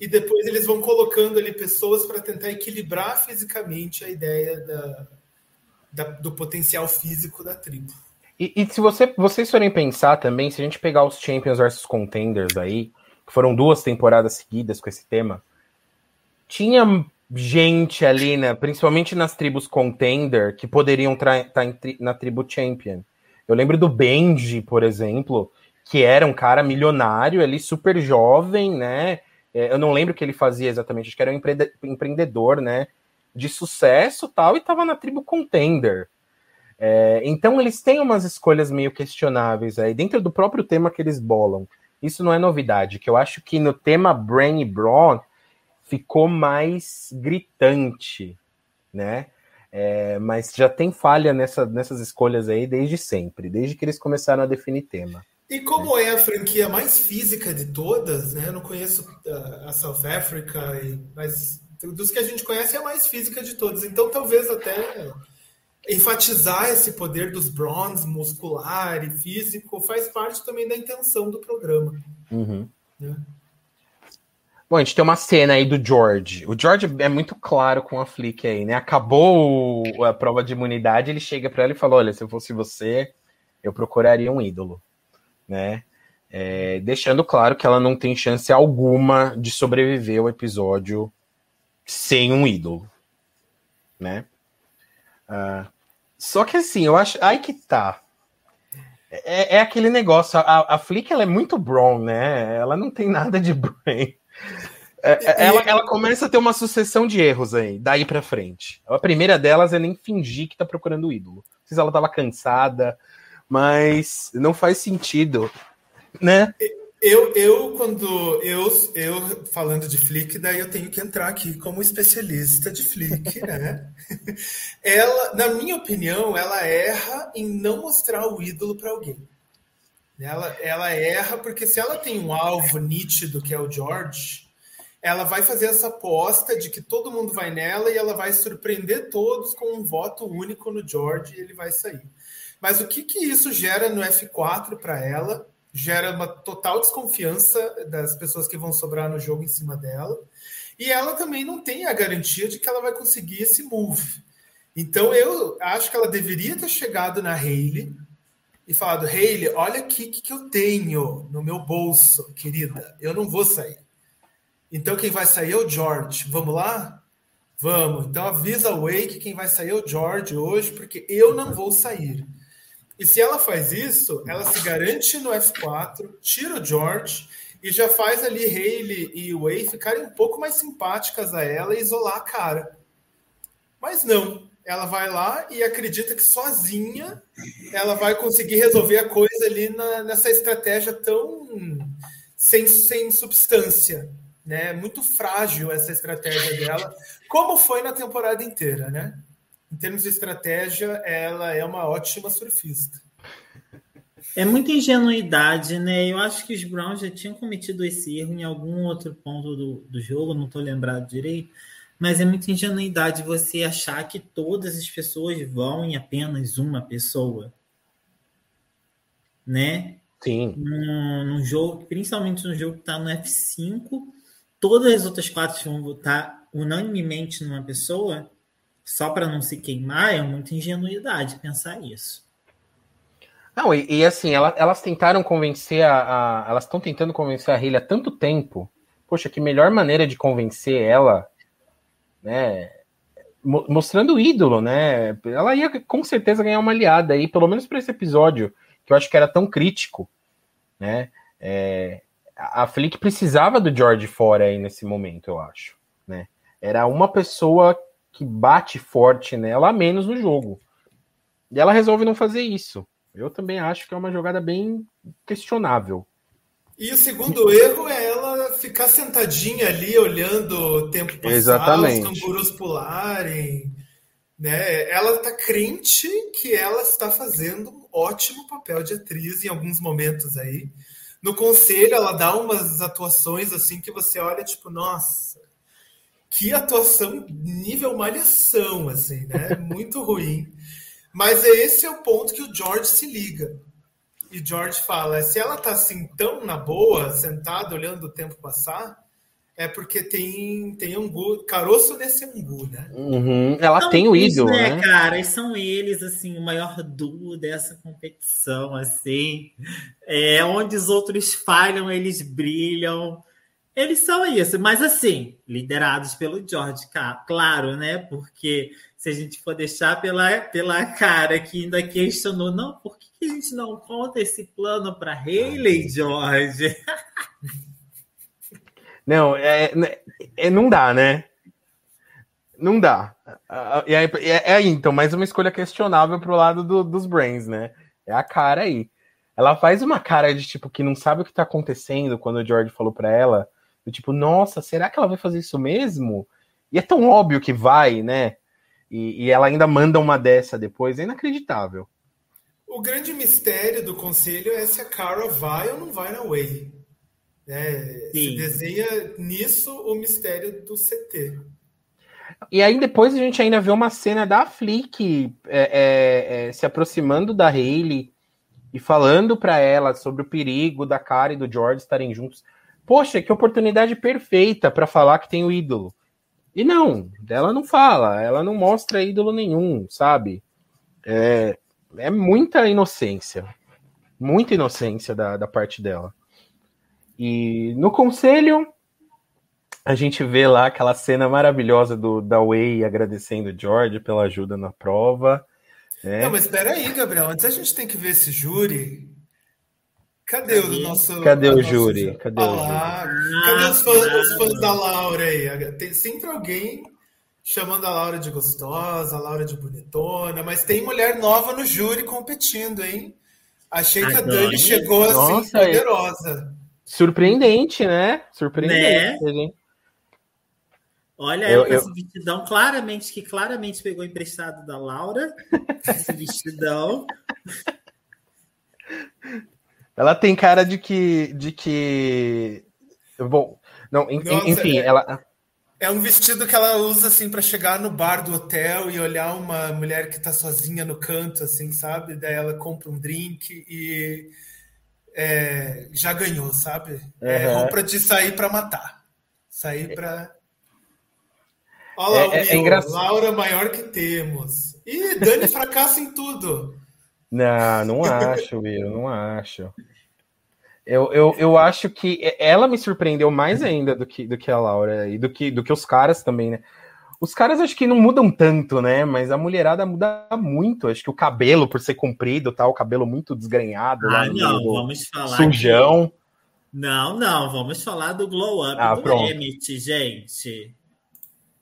e depois eles vão colocando ali pessoas para tentar equilibrar fisicamente a ideia da, da- do potencial físico da tribo. E, e se você, vocês forem pensar também, se a gente pegar os Champions versus Contenders aí, que foram duas temporadas seguidas com esse tema, tinha gente ali, né, principalmente nas tribos Contender, que poderiam estar na tribo Champion. Eu lembro do Benji, por exemplo, que era um cara milionário ali, super jovem, né? É, Eu não lembro o que ele fazia exatamente, acho que era um empreende- empreendedor, né? De sucesso tal, e tava na tribo Contender. É, então eles têm umas escolhas meio questionáveis aí, dentro do próprio tema que eles bolam. Isso não é novidade, que eu acho que no tema Brain e Braun ficou mais gritante, né? É, mas já tem falha nessa, nessas escolhas aí desde sempre, desde que eles começaram a definir tema. E como é a franquia mais física de todas, né? Eu não conheço a, a South Africa, mas dos que a gente conhece é a mais física de todas. Então talvez até enfatizar esse poder dos bronze muscular e físico faz parte também da intenção do programa. Uhum. né? Bom, a gente tem uma cena aí do George. O George é muito claro com a Flick aí, né? Acabou a prova de imunidade, ele chega para ela e fala: Olha, se eu fosse você, eu procuraria um ídolo, né? É, deixando claro que ela não tem chance alguma de sobreviver ao episódio sem um ídolo, né? Ah, só que assim, eu acho. Aí que tá. É, é aquele negócio. A, a Flick ela é muito Braun, né? Ela não tem nada de Brain. É, é, ela, ela começa a ter uma sucessão de erros aí, daí pra frente. A primeira delas é nem fingir que tá procurando o ídolo. Não sei se ela tava cansada, mas não faz sentido, né? Eu, eu quando eu, eu falando de Flick, daí eu tenho que entrar aqui como especialista de Flick, né? Ela, na minha opinião, ela erra em não mostrar o ídolo para alguém. Ela, ela erra porque se ela tem um alvo nítido que é o George, ela vai fazer essa aposta de que todo mundo vai nela e ela vai surpreender todos com um voto único no George e ele vai sair. Mas o que, que isso gera no F4 para ela? gera uma total desconfiança das pessoas que vão sobrar no jogo em cima dela. E ela também não tem a garantia de que ela vai conseguir esse move. Então eu acho que ela deveria ter chegado na Hayley e falado: Hayley, olha aqui o que, que eu tenho no meu bolso, querida. Eu não vou sair. Então quem vai sair é o George. Vamos lá? Vamos. Então avisa o Wake que quem vai sair é o George hoje, porque eu não vou sair. E se ela faz isso, ela se garante no F4, tira o George e já faz ali Hayley e Way ficarem um pouco mais simpáticas a ela e isolar a cara. Mas não, ela vai lá e acredita que sozinha ela vai conseguir resolver a coisa ali na, nessa estratégia tão sem, sem substância, né? Muito frágil essa estratégia dela, como foi na temporada inteira, né? Em termos de estratégia, ela é uma ótima surfista. É muita ingenuidade, né? Eu acho que os Browns já tinham cometido esse erro em algum outro ponto do, do jogo, não estou lembrado direito, mas é muita ingenuidade você achar que todas as pessoas vão em apenas uma pessoa, né? Sim. Num, num jogo, principalmente no jogo que está no F5, todas as outras quatro vão votar unanimemente numa pessoa só para não se queimar, é muita ingenuidade pensar isso. Não, e, e assim, ela, elas tentaram convencer a, a Elas estão tentando convencer a Hayley há tanto tempo. Poxa, que melhor maneira de convencer ela, né? Mostrando o ídolo, né? Ela ia com certeza ganhar uma aliada aí, pelo menos para esse episódio, que eu acho que era tão crítico, né? É, a Flick precisava do George fora aí nesse momento, eu acho, né? Era uma pessoa que bate forte nela a menos no jogo. E ela resolve não fazer isso. Eu também acho que é uma jogada bem questionável. E o segundo erro é ela ficar sentadinha ali olhando o tempo passar, Exatamente. os cangurus pularem. Né? Ela está crente que ela está fazendo um ótimo papel de atriz em alguns momentos aí. No conselho, ela dá umas atuações assim que você olha, tipo, nossa, que atuação nível malhação, assim, né? Muito ruim. Mas esse é o ponto que o George se liga. E George fala: se ela tá assim tão na boa, sentada, olhando o tempo passar, é porque tem, tem angu, caroço nesse angu, né? Uhum. Ela tem o ídolo, né, né? cara? E são eles, assim, o maior duo dessa competição, assim. É, onde os outros falham, eles brilham. Eles são isso, mas assim, liderados pelo George, claro, né? Porque se a gente for deixar pela, pela cara que ainda questionou, não, por que a gente não conta esse plano para Haley, George? Não, é, é, não dá, né? Não dá. É, é, é, então, mais uma escolha questionável pro lado do, dos Brains, né? É a cara aí. Ela faz uma cara de tipo que não sabe o que tá acontecendo quando o George falou para ela do tipo, nossa, será que ela vai fazer isso mesmo? E é tão óbvio que vai, né? E, e ela ainda manda uma dessa depois, é inacreditável. O grande mistério do conselho é se a Cara vai ou não vai na Way. É, se desenha nisso o mistério do CT. E aí depois a gente ainda vê uma cena da Flick é, é, é, se aproximando da Hayley e falando para ela sobre o perigo da Cara e do George estarem juntos. Poxa, que oportunidade perfeita para falar que tem o ídolo. E não, ela não fala, ela não mostra ídolo nenhum, sabe? É, é muita inocência. Muita inocência da, da parte dela. E no conselho, a gente vê lá aquela cena maravilhosa do da Way agradecendo o George pela ajuda na prova. Né? Não, mas espera aí, Gabriel. Antes a gente tem que ver esse júri Cadê o nosso. Cadê o júri? Cadê o júri? Cadê os fãs, os fãs, da Laura aí? Tem sempre alguém chamando a Laura de gostosa, a Laura de bonitona, mas tem mulher nova no júri competindo, hein? Achei que a Dani chegou assim Nossa, poderosa. Surpreendente, né? Surpreendente. Né? Olha, eu, esse eu... vestidão claramente, que claramente pegou emprestado da Laura. esse vestidão. Ela tem cara de que. de que. Bom, não, Nossa, enfim, é, ela. É um vestido que ela usa assim para chegar no bar do hotel e olhar uma mulher que tá sozinha no canto, assim, sabe? Daí ela compra um drink e é, já ganhou, sabe? Uhum. É roupa de sair para matar. Sair para. Olha lá, é, é, é Laura maior que temos. E Dani fracassa em tudo. Não, não acho, Will, não acho. Eu, eu, eu acho que ela me surpreendeu mais ainda do que, do que a Laura e do que, do que os caras também, né? Os caras acho que não mudam tanto, né? Mas a mulherada muda muito. Acho que o cabelo, por ser comprido, tá? O cabelo muito desgrenhado. Ah, não, vamos falar. Sujão. Que... Não, não, vamos falar do glow up ah, do pronto. Emmett, gente.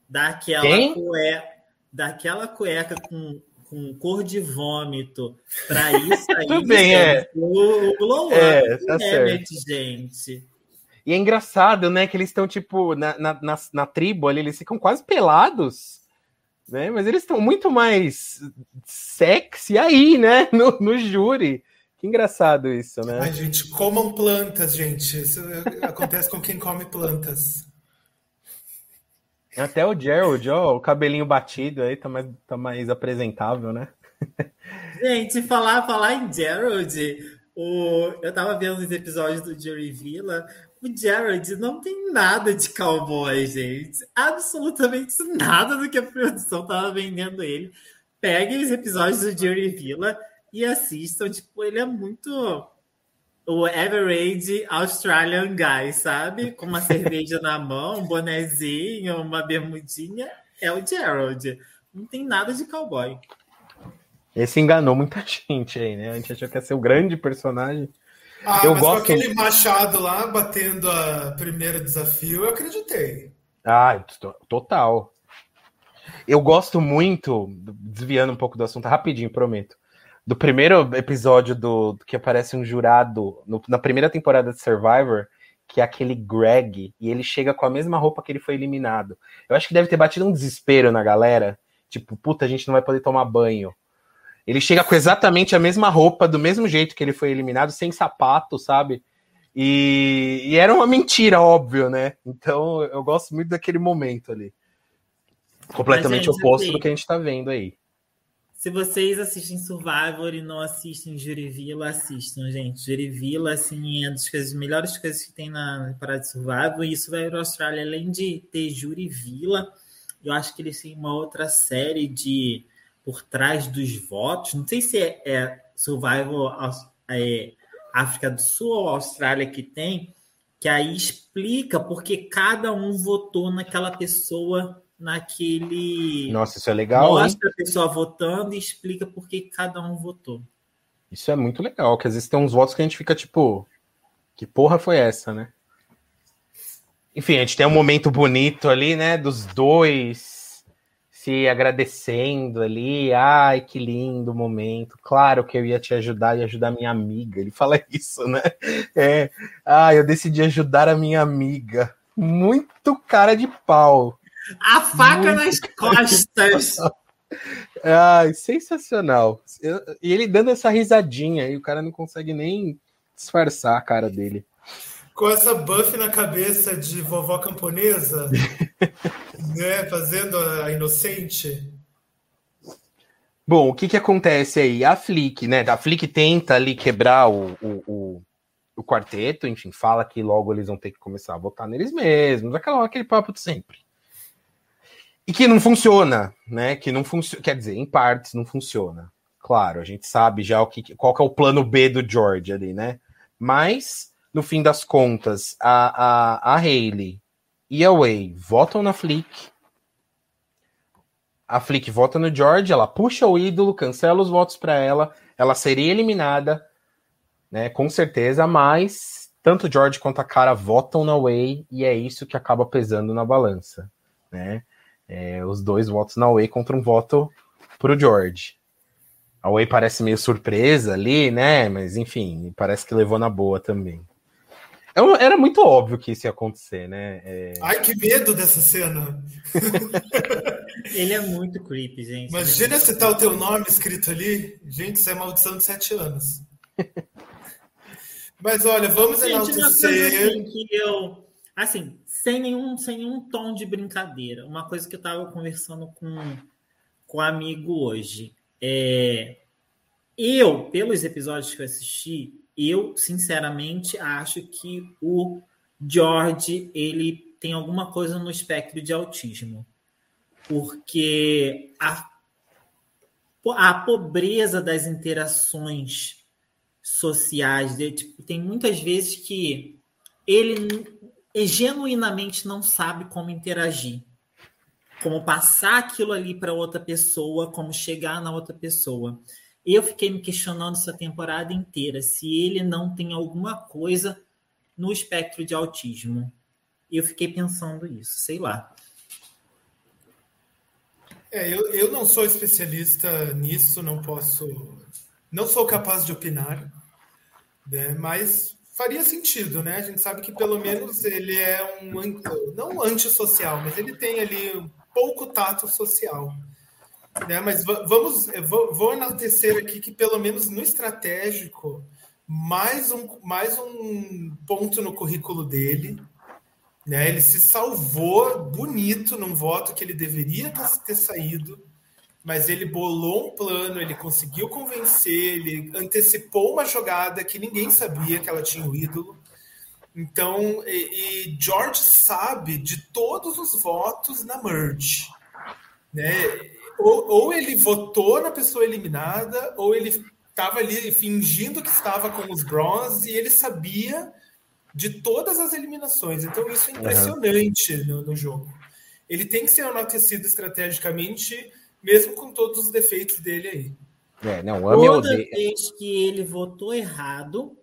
Daquela cueca, daquela cueca com com cor de vômito para isso aí. Tudo bem, é. O, glow é, up tá certo. gente. E é engraçado, né, que eles estão, tipo, na, na, na, na, tribo ali, eles ficam quase pelados, né? Mas eles estão muito mais sexy aí, né, no, no júri. Que engraçado isso, né? Ai, gente, comam plantas, gente. Isso acontece com quem come plantas. Até o Gerald, ó, o cabelinho batido aí tá mais, tá mais apresentável, né? Gente, falar, falar em Gerald, o, eu tava vendo os episódios do Jerry Villa. O Gerald não tem nada de cowboy, gente. Absolutamente nada do que a produção tava vendendo ele. Peguem os episódios do Jerry Villa e assistam. Tipo, ele é muito o average Australian guy, sabe? Com uma cerveja na mão, um bonezinho, uma bermudinha, é o Gerald. Não tem nada de cowboy. Esse enganou muita gente aí, né? A gente achou que ia ser o grande personagem. Ah, eu mas gosto... com aquele machado lá batendo a primeiro desafio, eu acreditei. Ah, total. Eu gosto muito, desviando um pouco do assunto, rapidinho, prometo do primeiro episódio do, do que aparece um jurado no, na primeira temporada de Survivor, que é aquele Greg, e ele chega com a mesma roupa que ele foi eliminado. Eu acho que deve ter batido um desespero na galera, tipo, puta, a gente não vai poder tomar banho. Ele chega com exatamente a mesma roupa, do mesmo jeito que ele foi eliminado, sem sapato, sabe? E, e era uma mentira, óbvio, né? Então eu gosto muito daquele momento ali. Completamente oposto assim, do que a gente tá vendo aí. Se vocês assistem Survivor e não assistem Jurivilla, assistam, gente. Jurivilla, assim, é uma das coisas, melhores coisas que tem na temporada de Survivor. E isso vai para a Austrália, além de ter Jurivilla, eu acho que eles têm uma outra série de Por Trás dos Votos. Não sei se é, é Survivor é, África do Sul ou Austrália que tem, que aí explica porque cada um votou naquela pessoa naquele. Nossa, isso é legal. Mostra hein? a pessoa votando e explica por que cada um votou. Isso é muito legal, que às vezes tem uns votos que a gente fica tipo, que porra foi essa, né? Enfim, a gente tem um momento bonito ali, né, dos dois se agradecendo ali. Ai, que lindo momento. Claro que eu ia te ajudar e ajudar minha amiga. Ele fala isso, né? É. Ah, eu decidi ajudar a minha amiga. Muito cara de pau. A faca Muito nas costas. Ai, sensacional. E ele dando essa risadinha e o cara não consegue nem disfarçar a cara dele. Com essa buff na cabeça de vovó camponesa, né? Fazendo a inocente. Bom, o que que acontece aí? A Flick, né? A Flick tenta ali quebrar o, o, o, o, quarteto, enfim, fala que logo eles vão ter que começar a votar neles mesmos, aquela, aquele papo de sempre. E que não funciona, né? Que não funciona, quer dizer, em partes não funciona. Claro, a gente sabe já o que, qual que é o plano B do George ali, né? Mas, no fim das contas, a, a, a Hayley e a Way votam na Flick. A Flick vota no George, ela puxa o ídolo, cancela os votos para ela, ela seria eliminada, né? Com certeza, mas tanto George quanto a Cara votam na Way e é isso que acaba pesando na balança, né? É, os dois votos na Way contra um voto pro George. A Way parece meio surpresa ali, né? Mas enfim, parece que levou na boa também. É era muito óbvio que isso ia acontecer, né? É... Ai, que medo dessa cena! Ele é muito creepy, gente. Imagina se tá o teu nome escrito ali. Gente, isso é maldição de sete anos. Mas olha, vamos gente, enaltecer. Assim que eu, assim, sem nenhum, sem nenhum tom de brincadeira. Uma coisa que eu estava conversando com, com um amigo hoje. É, eu, pelos episódios que eu assisti, eu, sinceramente, acho que o George ele tem alguma coisa no espectro de autismo. Porque a, a pobreza das interações sociais dele, tipo, tem muitas vezes que ele genuinamente não sabe como interagir como passar aquilo ali para outra pessoa, como chegar na outra pessoa. Eu fiquei me questionando essa temporada inteira se ele não tem alguma coisa no espectro de autismo. Eu fiquei pensando isso, sei lá. É, eu, eu não sou especialista nisso, não posso. Não sou capaz de opinar, né? mas faria sentido, né? A gente sabe que pelo menos ele é um. Não antissocial, mas ele tem ali pouco tato social. Né? Mas vamos, vou, vou enaltecer aqui que, pelo menos no estratégico, mais um, mais um ponto no currículo dele. Né? Ele se salvou bonito num voto que ele deveria ter saído, mas ele bolou um plano, ele conseguiu convencer, ele antecipou uma jogada que ninguém sabia que ela tinha o ídolo. Então, e, e, George sabe de todos os votos na merge. Né? Ou, ou ele votou na pessoa eliminada, ou ele estava ali fingindo que estava com os bronze e ele sabia de todas as eliminações. Então, isso é impressionante uhum. no, no, jogo. Ele tem que ser enaltecido estrategicamente, mesmo com todos os defeitos dele aí. É, não, Toda vez que ele votou errado,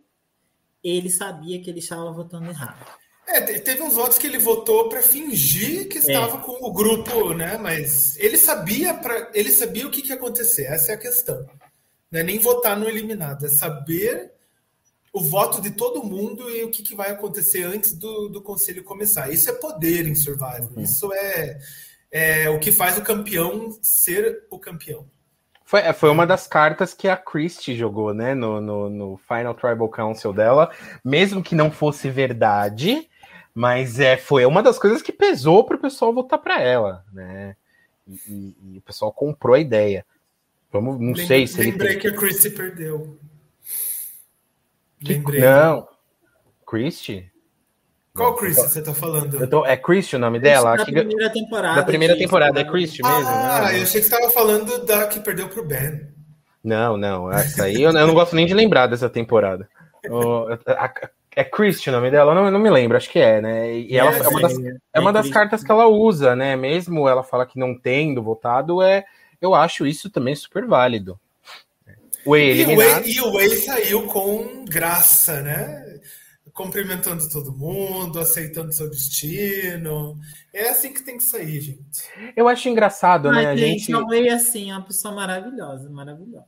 ele sabia que ele estava votando errado. É, teve uns votos que ele votou para fingir que estava é. com o grupo, né? Mas ele sabia para ele sabia o que, que ia acontecer. Essa é a questão. Não é nem votar no eliminado, é saber o voto de todo mundo e o que, que vai acontecer antes do, do conselho começar. Isso é poder em Survival. Uhum. Isso é, é o que faz o campeão ser o campeão. Foi, é, foi uma das cartas que a Christie jogou, né, no, no, no, Final Tribal Council dela, mesmo que não fosse verdade, mas é, foi uma das coisas que pesou para o pessoal votar para ela, né? E, e, e, o pessoal comprou a ideia. Vamos, não Lembra, sei se lembrei ele. Que a Christie perdeu. Lembrei. Não. Christie? Qual Chris você tá falando? Tô, é Christian o nome dela? Da primeira temporada. Da primeira temporada, é Christian mesmo? Ah, né? eu achei que você tava falando da que perdeu pro Ben. Não, não. Essa aí eu, eu não gosto nem de lembrar dessa temporada. é Christian o nome dela? Eu não, não me lembro, acho que é, né? E ela é, é uma, das, é uma das cartas que ela usa, né? Mesmo ela fala que não tendo votado, é, eu acho isso também super válido. O Way eliminado. E o Way saiu com graça, né? Cumprimentando todo mundo, aceitando seu destino. É assim que tem que sair, gente. Eu acho engraçado, Mas, né? A gente, gente é assim, é uma pessoa maravilhosa, maravilhosa.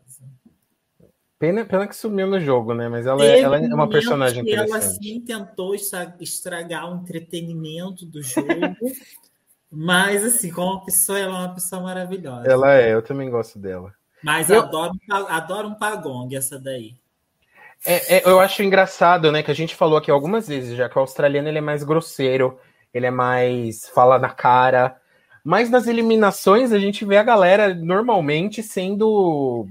Pena, pena que sumiu no jogo, né? Mas ela, é, ela é uma personagem interessante. Ela sim tentou estragar o entretenimento do jogo. mas, assim, como pessoa, ela é uma pessoa maravilhosa. Ela é, eu também gosto dela. Mas eu adoro, adoro um pagong, essa daí. É, é, eu acho engraçado, né, que a gente falou aqui algumas vezes, já que o australiano ele é mais grosseiro, ele é mais fala na cara, mas nas eliminações a gente vê a galera normalmente sendo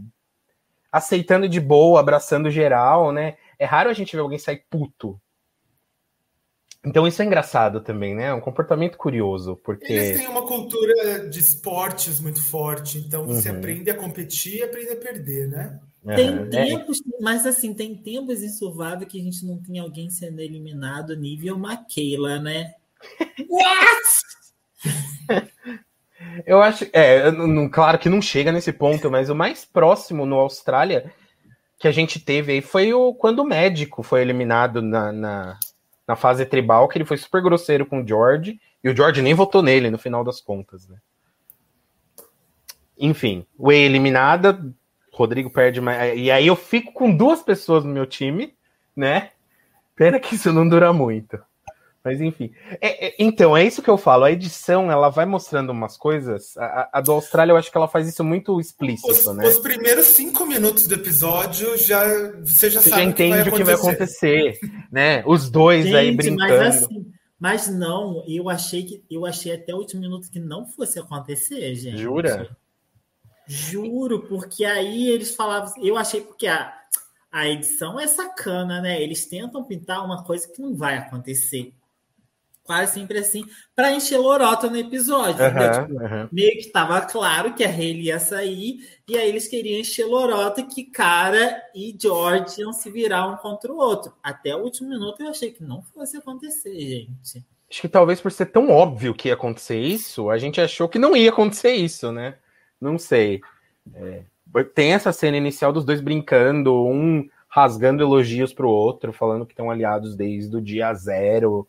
aceitando de boa, abraçando geral, né? É raro a gente ver alguém sair puto. Então isso é engraçado também, né? É um comportamento curioso, porque eles têm uma cultura de esportes muito forte, então você uhum. aprende a competir e aprende a perder, né? Tem uhum. tempos, mas assim, tem tempos em Survival que a gente não tem alguém sendo eliminado nível Maquila, né? What? Eu acho, é, não, claro que não chega nesse ponto, mas o mais próximo no Austrália que a gente teve aí foi o quando o médico foi eliminado na, na, na fase tribal, que ele foi super grosseiro com o George, e o George nem votou nele no final das contas, né? Enfim, o eliminada, Rodrigo perde mais. E aí eu fico com duas pessoas no meu time, né? Pena que isso não dura muito. Mas enfim. É, é, então, é isso que eu falo. A edição, ela vai mostrando umas coisas. A, a, do Austrália, eu acho que ela faz isso muito explícito, os, né? Os primeiros cinco minutos do episódio, já, você já você sabe já entende o que vai acontecer. O que vai acontecer né? Os dois Gente, aí brincando. Mas, assim, mas não, eu achei que eu achei até o último minuto que não fosse acontecer, gente. Jura? Juro, porque aí eles falavam. Eu achei porque a, a edição é sacana, né? Eles tentam pintar uma coisa que não vai acontecer. Quase sempre assim, para encher lorota no episódio. Uhum, tipo, uhum. Meio que estava claro que a Hayley ia sair, e aí eles queriam encher lorota que Cara e George iam se virar um contra o outro. Até o último minuto eu achei que não fosse acontecer, gente. Acho que talvez por ser tão óbvio que ia acontecer isso, a gente achou que não ia acontecer isso, né? Não sei. É, tem essa cena inicial dos dois brincando, um rasgando elogios pro outro, falando que estão aliados desde o dia zero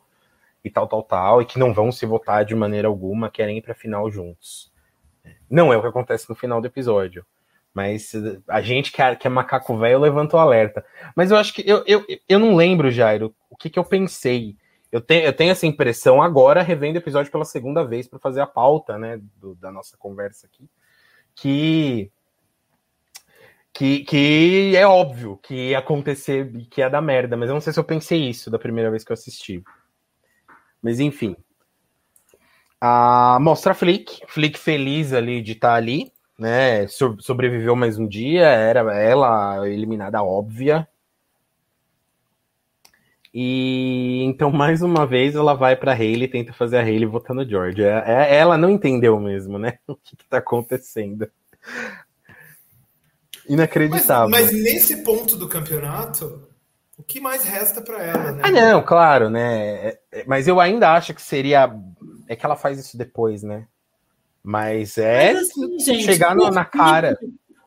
e tal, tal, tal, e que não vão se votar de maneira alguma, querem ir pra final juntos. Não é o que acontece no final do episódio. Mas a gente que é, que é macaco velho levantou alerta. Mas eu acho que. Eu, eu, eu não lembro, Jairo, o que, que eu pensei. Eu tenho, eu tenho essa impressão agora, revendo o episódio pela segunda vez para fazer a pauta né, do, da nossa conversa aqui, que que, que é óbvio que ia acontecer, que ia dar merda, mas eu não sei se eu pensei isso da primeira vez que eu assisti. Mas enfim. Ah, mostra a Flick, Flick feliz ali de estar tá ali, né? So sobreviveu mais um dia, era ela eliminada óbvia. E então, mais uma vez, ela vai para Hayley e tenta fazer a Hayley votando no George. É, é, ela não entendeu mesmo, né? O que, está acontecendo. Inacreditável. Mas, mas, nesse ponto do campeonato, o que mais resta para ela, né? Ah, não, claro, né? É, é, mas eu ainda acho que seria. É que ela faz isso depois, né? Mas é mas assim, gente, chegar na, na cara.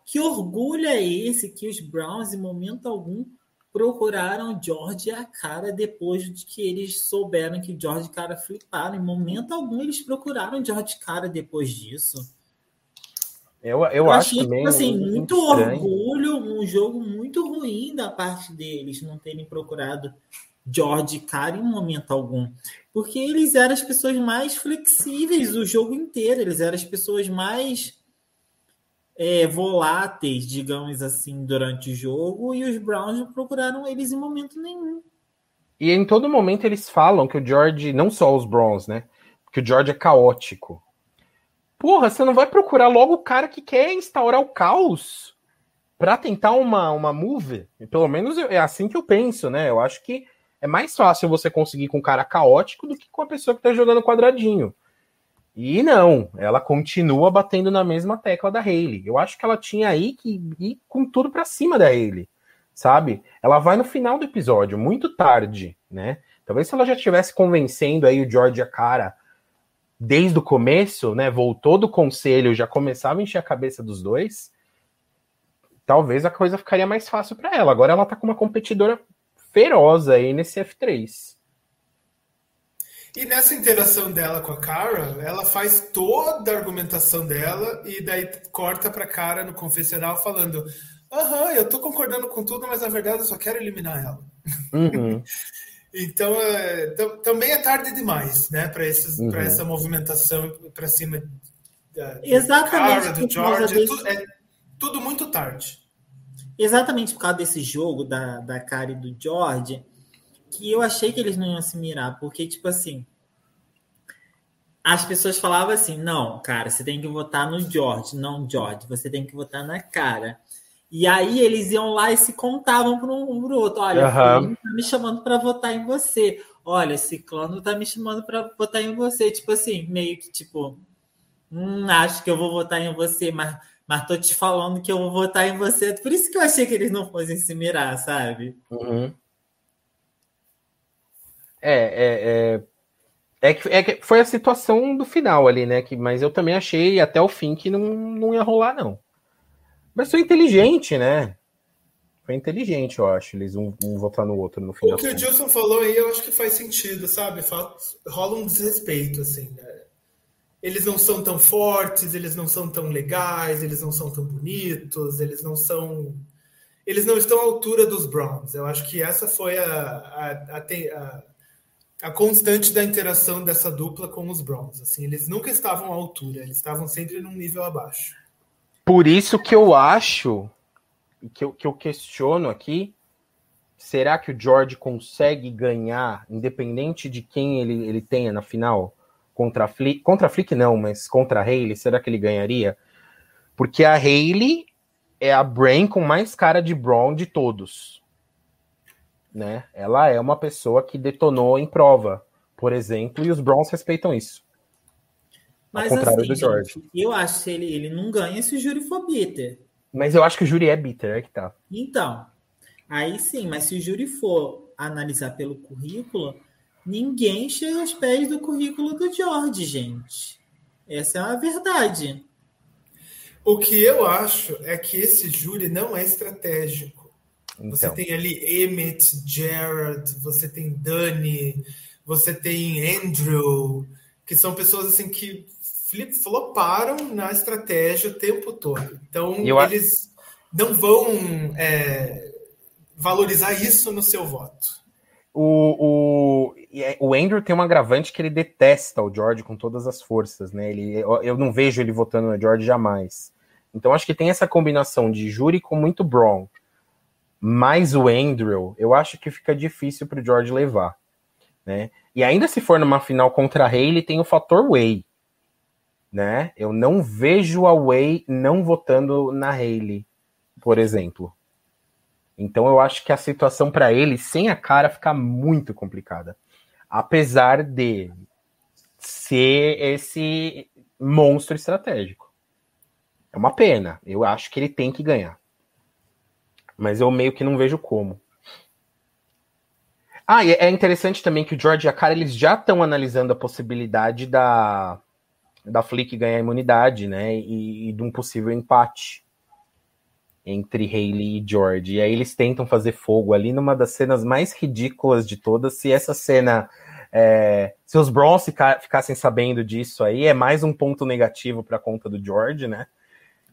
Que orgulho é esse que os Browns, em momento algum, procuraram George a cara depois de que eles souberam que George e cara fliparam. Em momento algum, eles procuraram George cara depois disso. Eu, eu, eu acho achei, também. Assim, muito orgulho, um jogo muito ruim da parte deles não terem procurado George Cara em momento algum. Porque eles eram as pessoas mais flexíveis o jogo inteiro, eles eram as pessoas mais é, voláteis, digamos assim, durante o jogo, e os Browns não procuraram eles em momento nenhum. E em todo momento eles falam que o George, não só os Browns, né? Que o George é caótico. Porra, você não vai procurar logo o cara que quer instaurar o caos para tentar uma, uma move? Pelo menos é assim que eu penso, né? Eu acho que é mais fácil você conseguir com um cara caótico do que com a pessoa que tá jogando quadradinho. E não, ela continua batendo na mesma tecla da Hayley. Eu acho que ela tinha aí que ir com tudo para cima da Hayley, sabe? Ela vai no final do episódio, muito tarde, né? Talvez se ela já estivesse convencendo aí o George a cara desde o começo, né, voltou do conselho, já começava a encher a cabeça dos dois, talvez a coisa ficaria mais fácil para ela. Agora ela tá com uma competidora feroz aí nesse F3. E nessa interação dela com a Cara, ela faz toda a argumentação dela e daí corta pra cara no confessional falando: Aham, eu tô concordando com tudo, mas na verdade eu só quero eliminar ela. Uhum. Então, é, também é tarde demais, né, para uhum. essa movimentação para cima da Exatamente cara, do George. É tudo, é tudo, muito tarde. Exatamente por causa desse jogo da, da cara e do George, que eu achei que eles não iam se mirar, porque, tipo assim, as pessoas falavam assim: não, cara, você tem que votar no George, não George, você tem que votar na cara. E aí eles iam lá e se contavam para um para o outro. Olha, uhum. tá me chamando para votar em você. Olha, Ciclano tá me chamando para votar em você. Tipo assim, meio que tipo, hum, acho que eu vou votar em você, mas, mas tô te falando que eu vou votar em você. Por isso que eu achei que eles não fossem se mirar, sabe? Uhum. É, é, é... É que, é que foi a situação do final ali, né? Que, mas eu também achei até o fim que não, não ia rolar, não. Mas foi inteligente, né? Foi inteligente, eu acho, eles um, um votar no outro no final. O que o Gilson falou aí, eu acho que faz sentido, sabe? Rola um desrespeito, assim, né? Eles não são tão fortes, eles não são tão legais, eles não são tão bonitos, eles não são. Eles não estão à altura dos Browns. Eu acho que essa foi a, a, a, a constante da interação dessa dupla com os Browns. Assim, eles nunca estavam à altura, eles estavam sempre num nível abaixo. Por isso que eu acho, que eu, que eu questiono aqui, será que o George consegue ganhar, independente de quem ele, ele tenha na final? Contra a Flick, contra a Flick não, mas contra a Hayley, será que ele ganharia? Porque a Hayley é a Brain com mais cara de Braun de todos. Né? Ela é uma pessoa que detonou em prova, por exemplo, e os Browns respeitam isso. Mas, Ao contrário assim, do George. Gente, eu acho que ele, ele não ganha se o júri for bitter. Mas eu acho que o júri é bitter, é que tá. Então, aí sim, mas se o júri for analisar pelo currículo, ninguém chega aos pés do currículo do George, gente. Essa é a verdade. O que eu acho é que esse júri não é estratégico. Então. Você tem ali Emmett, Jared, você tem Dani, você tem Andrew, que são pessoas assim que flip-floparam na estratégia o tempo todo. Então, eu eles não vão é, valorizar isso no seu voto. O, o, é, o Andrew tem um agravante que ele detesta o George com todas as forças, né? Ele, eu, eu não vejo ele votando no George jamais. Então acho que tem essa combinação de júri com muito Braun. Mais o Andrew, eu acho que fica difícil para o George levar. Né? E ainda se for numa final contra a Haley, tem o fator Way. Né? Eu não vejo a Way não votando na Haley, por exemplo. Então eu acho que a situação para ele, sem a cara, fica muito complicada. Apesar de ser esse monstro estratégico. É uma pena. Eu acho que ele tem que ganhar. Mas eu meio que não vejo como. Ah, e é interessante também que o George e a cara eles já estão analisando a possibilidade da da Flick ganhar imunidade, né? E, e de um possível empate entre Haley e George. E aí eles tentam fazer fogo ali numa das cenas mais ridículas de todas. Se essa cena. É, se os Browns ficassem sabendo disso aí, é mais um ponto negativo para a conta do George, né?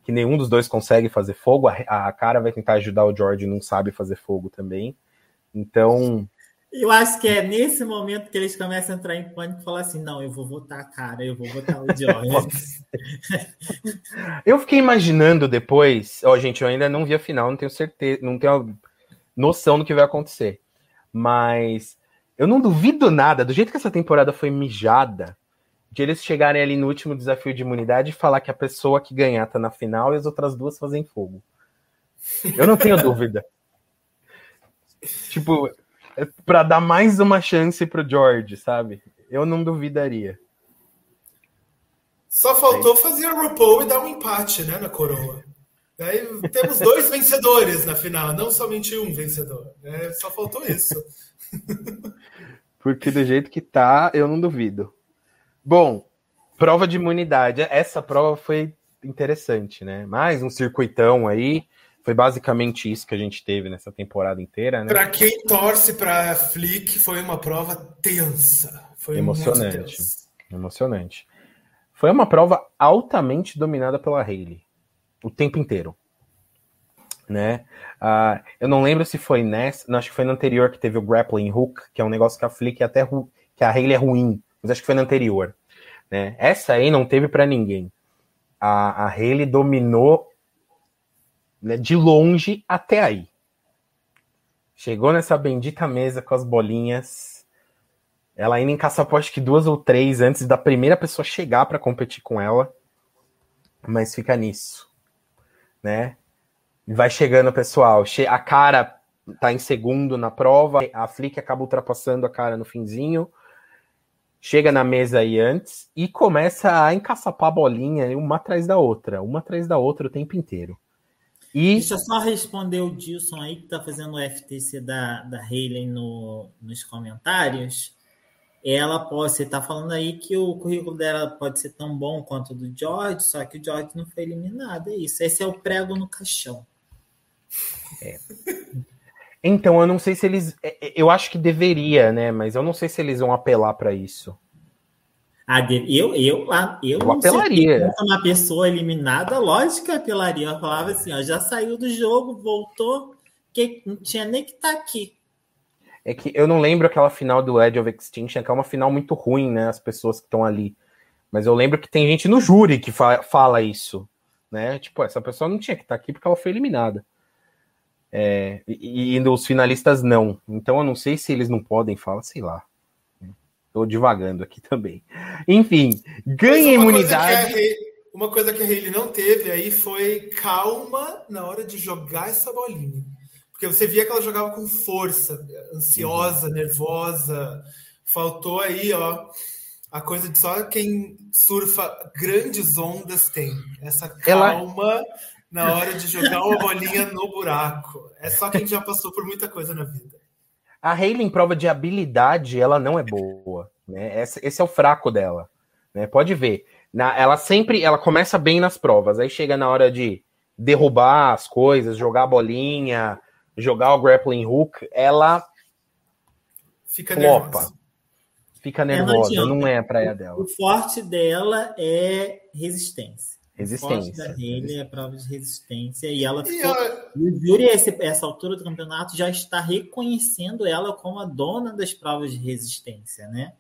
Que nenhum dos dois consegue fazer fogo. A, a cara vai tentar ajudar o George e não sabe fazer fogo também. Então, eu acho que é nesse momento que eles começam a entrar em pânico e falar assim: não, eu vou votar a cara, eu vou votar o George. eu fiquei imaginando depois, ó, oh, gente, eu ainda não vi a final, não tenho certeza, não tenho noção do que vai acontecer. Mas eu não duvido nada, do jeito que essa temporada foi mijada, de eles chegarem ali no último desafio de imunidade e falar que a pessoa que ganhar tá na final e as outras duas fazem fogo. Eu não tenho dúvida. Tipo, para dar mais uma chance pro George, sabe? Eu não duvidaria. Só faltou é. fazer o RuPaul e dar um empate, né, na coroa. Aí temos dois vencedores na final, não somente um vencedor. Né? Só faltou isso. Porque do jeito que tá, eu não duvido. Bom, prova de imunidade. Essa prova foi interessante, né? Mais um circuitão aí. Foi basicamente isso que a gente teve nessa temporada inteira, né? Para quem torce para Flick, foi uma prova tensa. Foi emocionante. Emocionante. Foi uma prova altamente dominada pela Hayley o tempo inteiro. Né? Uh, eu não lembro se foi nessa, não, acho que foi no anterior que teve o grappling hook, que é um negócio que a Flick é até que a Hayley é ruim, mas acho que foi no anterior. Né? Essa aí não teve para ninguém. A, a Hayley dominou né, de longe até aí. Chegou nessa bendita mesa com as bolinhas. Ela ainda encaçapou acho que duas ou três antes da primeira pessoa chegar para competir com ela. Mas fica nisso, né? Vai chegando pessoal. A cara tá em segundo na prova. A Flick acaba ultrapassando a cara no finzinho. Chega na mesa aí antes e começa a encaçapar a bolinha uma atrás da outra, uma atrás da outra o tempo inteiro. E... Deixa eu só responder o Dilson aí, que está fazendo o FTC da, da Hayley no, nos comentários. Ela pode, você está falando aí que o currículo dela pode ser tão bom quanto o do George, só que o George não foi eliminado. É isso. Esse é o prego no caixão. É. Então, eu não sei se eles. É, é, eu acho que deveria, né? Mas eu não sei se eles vão apelar para isso. Ah, eu, eu, eu, eu apelaria. uma pessoa eliminada, lógico que apelaria. Eu falava assim, ó, já saiu do jogo, voltou, que não tinha nem que estar tá aqui. É que eu não lembro aquela final do Edge of Extinction, que é uma final muito ruim, né? As pessoas que estão ali. Mas eu lembro que tem gente no júri que fa fala isso, né? Tipo, essa pessoa não tinha que estar tá aqui porque ela foi eliminada. É, e, e os finalistas não. Então eu não sei se eles não podem falar, sei lá. Estou divagando aqui também. Enfim, ganha imunidade. Uma coisa que a Hayley não teve aí foi calma na hora de jogar essa bolinha. Porque você via que ela jogava com força, ansiosa, uhum. nervosa. Faltou aí, ó, a coisa de só quem surfa grandes ondas tem. Essa calma ela... na hora de jogar uma bolinha no buraco. É só quem já passou por muita coisa na vida. A Hayley em prova de habilidade, ela não é boa. Né? Esse, esse é o fraco dela. Né? Pode ver. Na, ela sempre ela começa bem nas provas, aí chega na hora de derrubar as coisas, jogar a bolinha, jogar o grappling hook, ela fica nervosa. Fica nervosa, não, não, é a praia dela. O forte dela é resistência. Resistência. Forte da é prova de resistência. E ela ficou. E o Yuri, esse, essa altura do campeonato, já está reconhecendo ela como a dona das provas de resistência, né?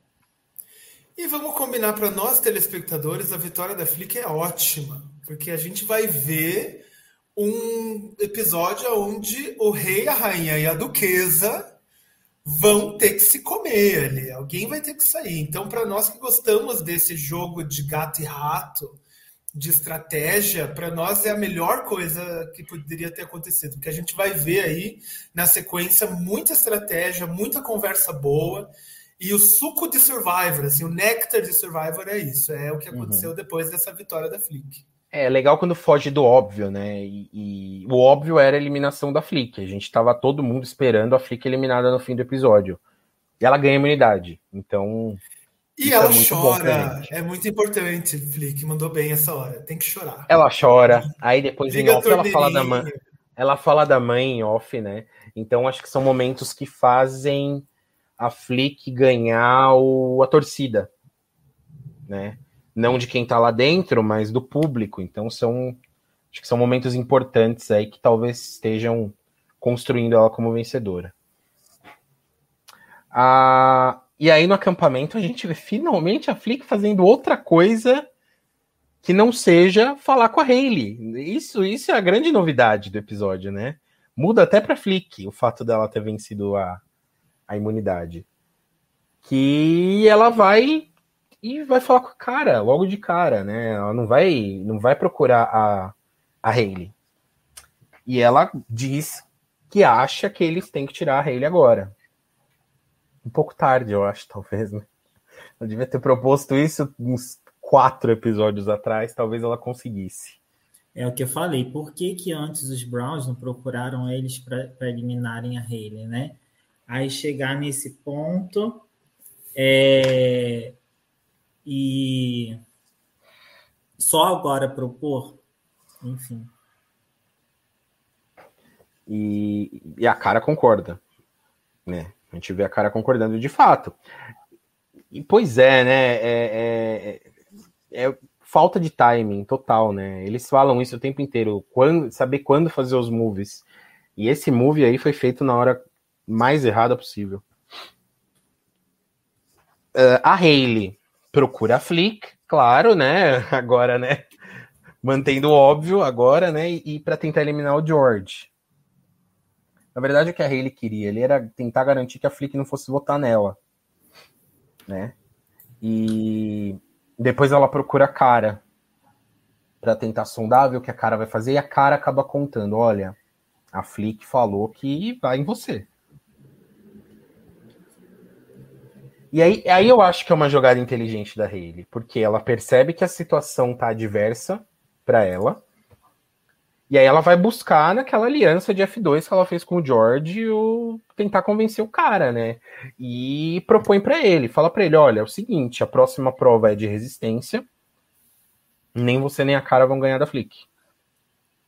E vamos combinar para nós, telespectadores, a vitória da Flick é ótima, porque a gente vai ver um episódio onde o rei, a rainha e a duquesa vão ter que se comer ali. Alguém vai ter que sair. Então, para nós que gostamos desse jogo de gato e rato, de estratégia, para nós é a melhor coisa que poderia ter acontecido, porque a gente vai ver aí na sequência muita estratégia, muita conversa boa. E o suco de Survivor, assim, o néctar de Survivor é isso. É o que aconteceu uhum. depois dessa vitória da Flick. É legal quando foge do óbvio, né? E, e, o óbvio era a eliminação da Flick. A gente tava todo mundo esperando a Flick eliminada no fim do episódio. E ela ganha imunidade. Então. E ela é chora. É muito importante, Flick. Mandou bem essa hora. Tem que chorar. Ela chora. Aí depois em off ela fala da mãe. Ela fala da mãe em off, né? Então acho que são momentos que fazem a Flick ganhar o, a torcida, né? Não de quem tá lá dentro, mas do público. Então são acho que são momentos importantes aí que talvez estejam construindo ela como vencedora. Ah, e aí no acampamento a gente vê finalmente a Flick fazendo outra coisa que não seja falar com a Hayley. Isso, isso é a grande novidade do episódio, né? Muda até para Flick o fato dela ter vencido a, a imunidade. Que ela vai e vai falar com a cara, logo de cara, né? Ela não vai, não vai procurar a, a Hayley. E ela diz que acha que eles têm que tirar a Hayley agora. Um pouco tarde, eu acho, talvez, né? Eu devia ter proposto isso uns quatro episódios atrás, talvez ela conseguisse. É o que eu falei. Por que, que antes os Browns não procuraram eles para eliminarem a Hayley, né? aí chegar nesse ponto é, e só agora propor, enfim. E, e, a cara concorda, né? A gente vê a cara concordando de fato. E pois é, né? É, é, é, falta de timing total, né? Eles falam isso o tempo inteiro, quando, saber quando fazer os moves. E esse move aí foi feito na hora mais errada possível. Uh, a Hayley procura a Flick, claro, né? Agora, né? Mantendo óbvio agora, né? E, e para tentar eliminar o George. Na verdade, o que a Hayley queria ele era tentar garantir que a Flick não fosse votar nela, né? E depois ela procura a cara para tentar sondar ver o que a cara vai fazer e a cara acaba contando, olha, a Flick falou que vai em você. E aí, aí eu acho que é uma jogada inteligente da Hayley, porque ela percebe que a situação tá adversa para ela. E aí ela vai buscar naquela aliança de F2 que ela fez com o George o tentar convencer o cara, né? E propõe para ele, fala para ele, olha, é o seguinte, a próxima prova é de resistência. Nem você nem a cara vão ganhar da Flick.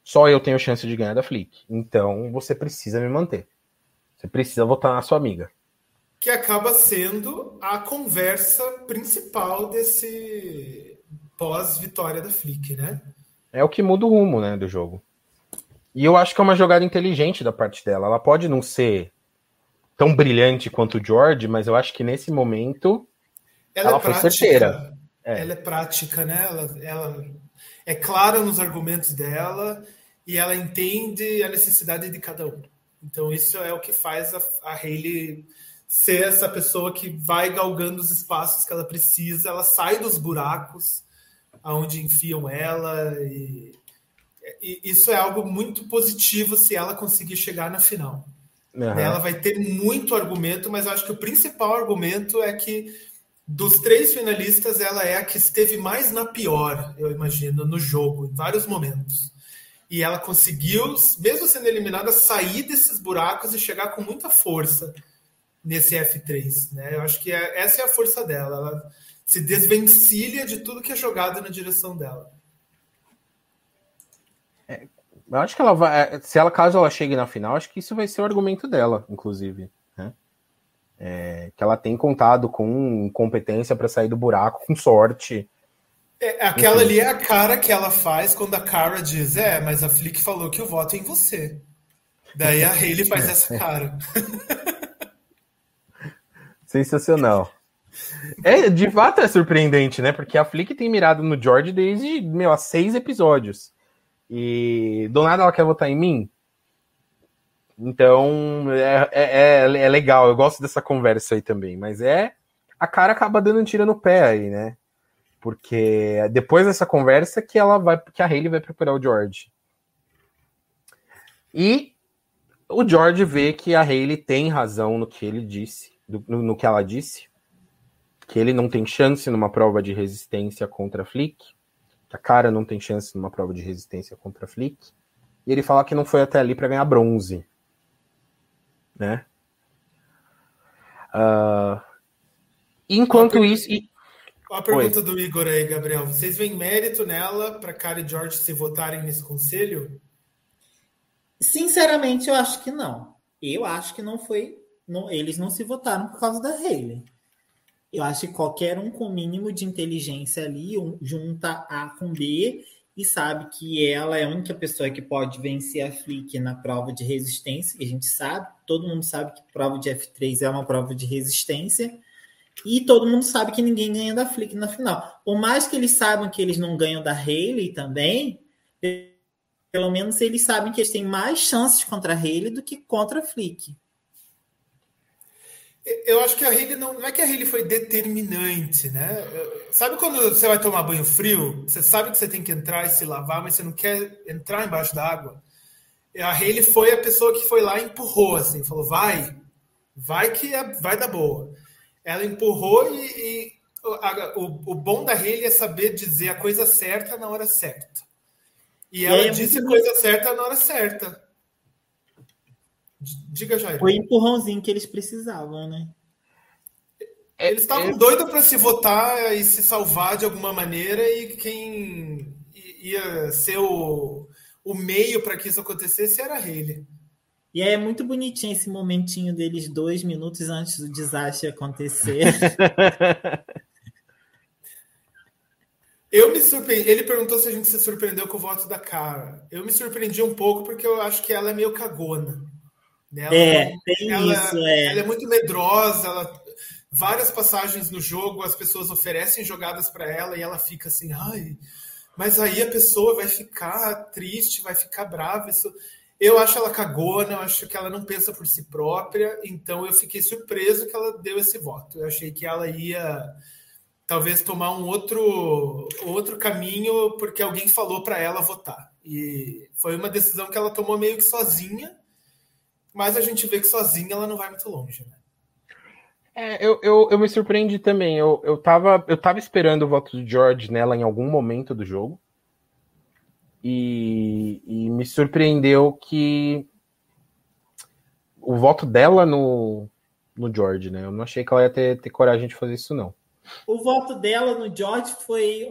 Só eu tenho chance de ganhar da Flick. Então você precisa me manter. Você precisa votar na sua amiga que acaba sendo a conversa principal desse pós-vitória da Flick, né? É o que muda o rumo, né, do jogo. E eu acho que é uma jogada inteligente da parte dela. Ela pode não ser tão brilhante quanto o George, mas eu acho que nesse momento ela, ela é foi prática, certeira. É. Ela é prática, né? Ela, ela é clara nos argumentos dela e ela entende a necessidade de cada um. Então isso é o que faz a, a Hayley ser essa pessoa que vai galgando os espaços que ela precisa, ela sai dos buracos aonde enfiam ela. E, e, isso é algo muito positivo se ela conseguir chegar na final. Uhum. Ela vai ter muito argumento, mas eu acho que o principal argumento é que dos três finalistas, ela é a que esteve mais na pior, eu imagino, no jogo, em vários momentos. E ela conseguiu, mesmo sendo eliminada, sair desses buracos e chegar com muita força nesse F3. Né? Eu acho que é, essa é a força dela. Ela se desvencilha de tudo que é jogado na direção dela. Eu acho que ela vai. É, se ela, caso ela chegue na final, acho que isso vai ser o argumento dela, inclusive. Né? É, que ela tem contado com competência para sair do buraco, com sorte. É, aquela Enfim. ali é a cara que ela faz quando a Cara diz: É, mas a Flick falou que o voto é em você. Daí a Hayley faz essa cara. Sensacional. É, de fato é surpreendente, né? Porque a Flick tem mirado no George desde, meu, há seis episódios. E do nada ela quer votar em mim? Então, é, é, é, é legal, eu gosto dessa conversa aí também. Mas é. A cara acaba dando um tiro no pé aí, né? Porque depois dessa conversa que ela vai. que a Hayley vai procurar o George. E o George vê que a Hayley tem razão no que ele disse, no, no que ela disse que ele não tem chance numa prova de resistência contra a Flick, que a cara não tem chance numa prova de resistência contra a Flick, e ele fala que não foi até ali para ganhar bronze, né? Uh, enquanto isso. E... A pergunta Oi. do Igor aí, Gabriel. Vocês veem mérito nela para Cara e George se votarem nesse conselho? Sinceramente, eu acho que não. Eu acho que não foi. Não, eles não se votaram por causa da Hayley. Eu acho que qualquer um com mínimo de inteligência ali um, junta A com B e sabe que ela é a única pessoa que pode vencer a Flick na prova de resistência. E a gente sabe, todo mundo sabe que prova de F3 é uma prova de resistência. E todo mundo sabe que ninguém ganha da Flick na final. Por mais que eles saibam que eles não ganham da Hayley também, pelo menos eles sabem que eles têm mais chances contra a Hayley do que contra a Flick. Eu acho que a Hayley não, não é que a Hayley foi determinante, né? Sabe quando você vai tomar banho frio? Você sabe que você tem que entrar e se lavar, mas você não quer entrar embaixo d'água. A Hayley foi a pessoa que foi lá e empurrou, assim, falou: vai, vai que é, vai dar boa. Ela empurrou e, e a, o, o, bom da Hayley é saber dizer a coisa certa na hora certa. E ela é disse a coisa certa na hora certa. Diga, Jair. Foi o empurrãozinho que eles precisavam, né? É, eles estavam é... doidos para se votar e se salvar de alguma maneira, e quem ia ser o, o meio para que isso acontecesse era ele. E é muito bonitinho esse momentinho deles dois minutos antes do desastre acontecer. Eu me surpreendi. Ele perguntou se a gente se surpreendeu com o voto da cara. Eu me surpreendi um pouco porque eu acho que ela é meio cagona. Né? Ela, é, tem ela, isso. É. Ela é muito medrosa. Ela, várias passagens no jogo, as pessoas oferecem jogadas para ela e ela fica assim, ai, mas aí a pessoa vai ficar triste, vai ficar brava. Isso... Eu acho ela cagona, eu acho que ela não pensa por si própria, então eu fiquei surpreso que ela deu esse voto. Eu achei que ela ia talvez tomar um outro outro caminho porque alguém falou para ela votar. E foi uma decisão que ela tomou meio que sozinha mas a gente vê que sozinha ela não vai muito longe, né? É, eu, eu, eu me surpreendi também. Eu, eu, tava, eu tava esperando o voto do George nela em algum momento do jogo. E, e me surpreendeu que o voto dela no, no George, né? Eu não achei que ela ia ter, ter coragem de fazer isso, não. O voto dela no George foi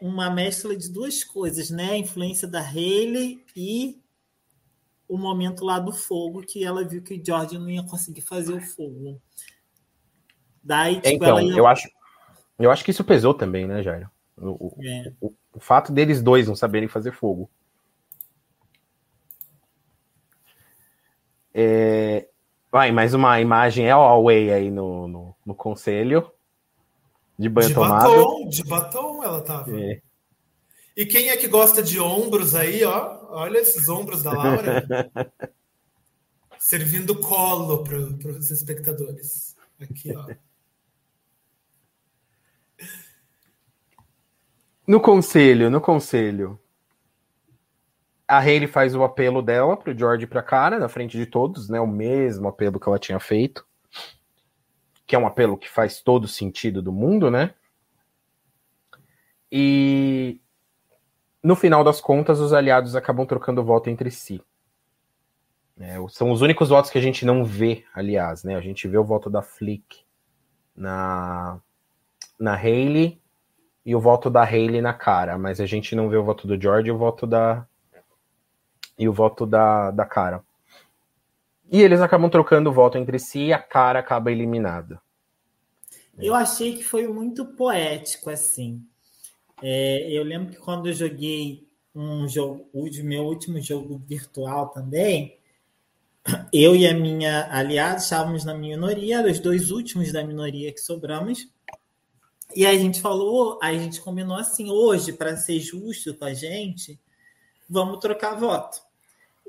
uma mescla de duas coisas, né? A influência da Haley e o momento lá do fogo que ela viu que o George não ia conseguir fazer o fogo. Daí, tipo, então, ia... eu acho, eu acho que isso pesou também, né, Jairo? O, é. o, o, fato deles dois não saberem fazer fogo. É... Vai, mais uma imagem é Huawei aí no, no, no, conselho. De banho de tomado. Batom, de batom ela tava. É. E quem é que gosta de ombros aí, ó? Olha esses ombros da Laura. Servindo colo para os espectadores. Aqui, ó. No conselho, no conselho. A Hayley faz o apelo dela pro George e pra cara, na frente de todos, né? O mesmo apelo que ela tinha feito. Que é um apelo que faz todo sentido do mundo, né? E no final das contas, os aliados acabam trocando voto entre si. É, são os únicos votos que a gente não vê, aliás, né? A gente vê o voto da Flick na, na Haley e o voto da Haley na cara, mas a gente não vê o voto do George e o voto da e o voto da, da cara. E eles acabam trocando o voto entre si e a cara acaba eliminada. Eu achei que foi muito poético assim. É, eu lembro que quando eu joguei um jogo, o meu último jogo virtual também, eu e a minha aliada estávamos na minoria, os dois últimos da minoria que sobramos. E a gente falou, a gente combinou assim, hoje, para ser justo com a gente, vamos trocar voto.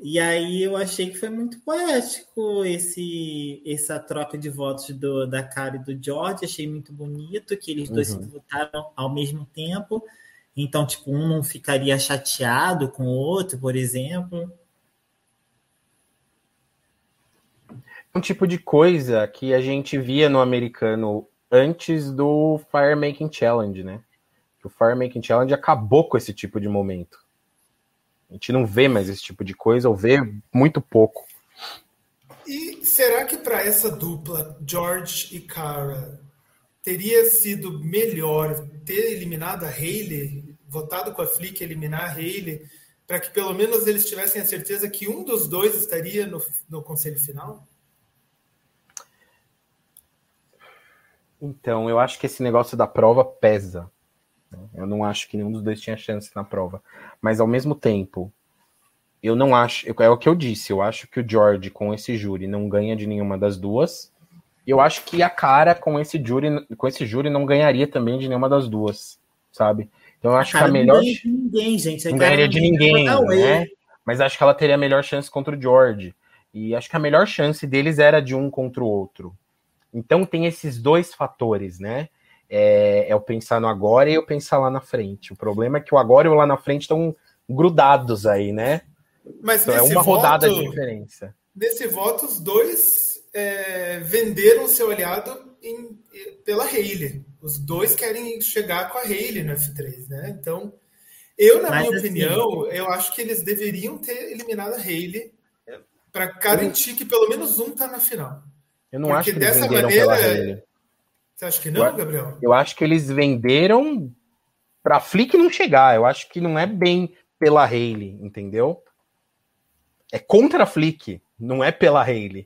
E aí eu achei que foi muito poético esse essa troca de votos do, da Cara e do George, achei muito bonito que eles dois uhum. votaram ao mesmo tempo. Então, tipo, um não ficaria chateado com o outro, por exemplo. um tipo de coisa que a gente via no americano antes do Fire Making Challenge, né? O Fire Making Challenge acabou com esse tipo de momento. A gente não vê mais esse tipo de coisa, ou vê muito pouco. E será que para essa dupla, George e Cara, teria sido melhor ter eliminado a Hayley, votado com a Flick eliminar a Hayley, para que pelo menos eles tivessem a certeza que um dos dois estaria no, no conselho final? Então, eu acho que esse negócio da prova pesa. Eu não acho que nenhum dos dois tinha chance na prova. Mas ao mesmo tempo, eu não acho. É o que eu disse. Eu acho que o George com esse júri não ganha de nenhuma das duas. E eu acho que a cara com esse júri, com esse júri não ganharia também de nenhuma das duas, sabe? Então eu acho que a melhor. Não ganharia de ninguém, gente. Não ganharia de ninguém, né? Mas acho que ela teria a melhor chance contra o George. E acho que a melhor chance deles era de um contra o outro. Então tem esses dois fatores, né? É, é o pensar no agora e o pensar lá na frente. O problema é que o agora e o lá na frente estão grudados aí, né? Mas então, é uma voto, rodada de diferença. Nesse voto, os dois é, venderam seu aliado em, pela Hayley. Os dois querem chegar com a Hayley no F3, né? Então, eu, na Mas, minha assim, opinião, eu acho que eles deveriam ter eliminado a Hayley para garantir que pelo menos um tá na final. Eu não Porque acho que venderam maneira. Você acha que não, eu, Gabriel? Eu acho que eles venderam para Flick não chegar. Eu acho que não é bem pela Haley, entendeu? É contra a Flick, não é pela Haley.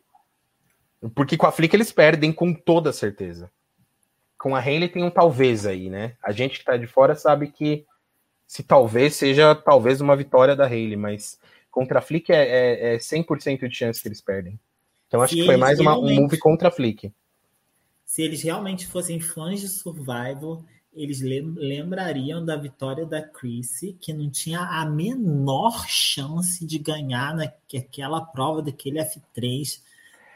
Porque com a Flick eles perdem com toda certeza. Com a Haley tem um talvez aí, né? A gente que tá de fora sabe que se talvez seja talvez uma vitória da Haley, mas contra a Flick é, é, é 100% de chance que eles perdem. Então acho se que foi mais uma, um move contra a Flick. Se eles realmente fossem fãs de Survival, eles lembrariam da vitória da Chrissy, que não tinha a menor chance de ganhar naquela prova daquele F3,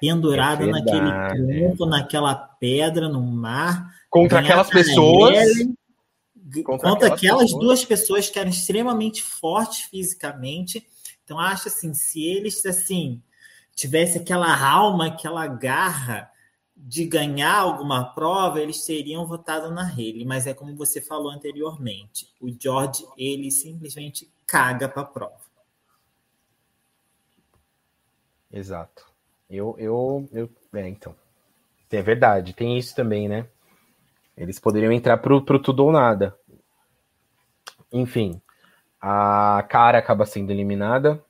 pendurada é naquele tronco, naquela pedra no mar. Contra aquelas pessoas. contra, contra, aquelas, pessoas. duas pessoas que eram extremamente fortes fisicamente. Então, acho assim, se eles assim tivesse aquela alma, aquela garra de ganhar alguma prova, eles teriam votado na Haley. Mas é como você falou anteriormente, o George ele simplesmente caga para a prova. Exato. Eu, eu, eu, é, então, é verdade. Tem isso também, né? Eles poderiam entrar pro, pro tudo ou nada. Enfim, a cara acaba sendo eliminada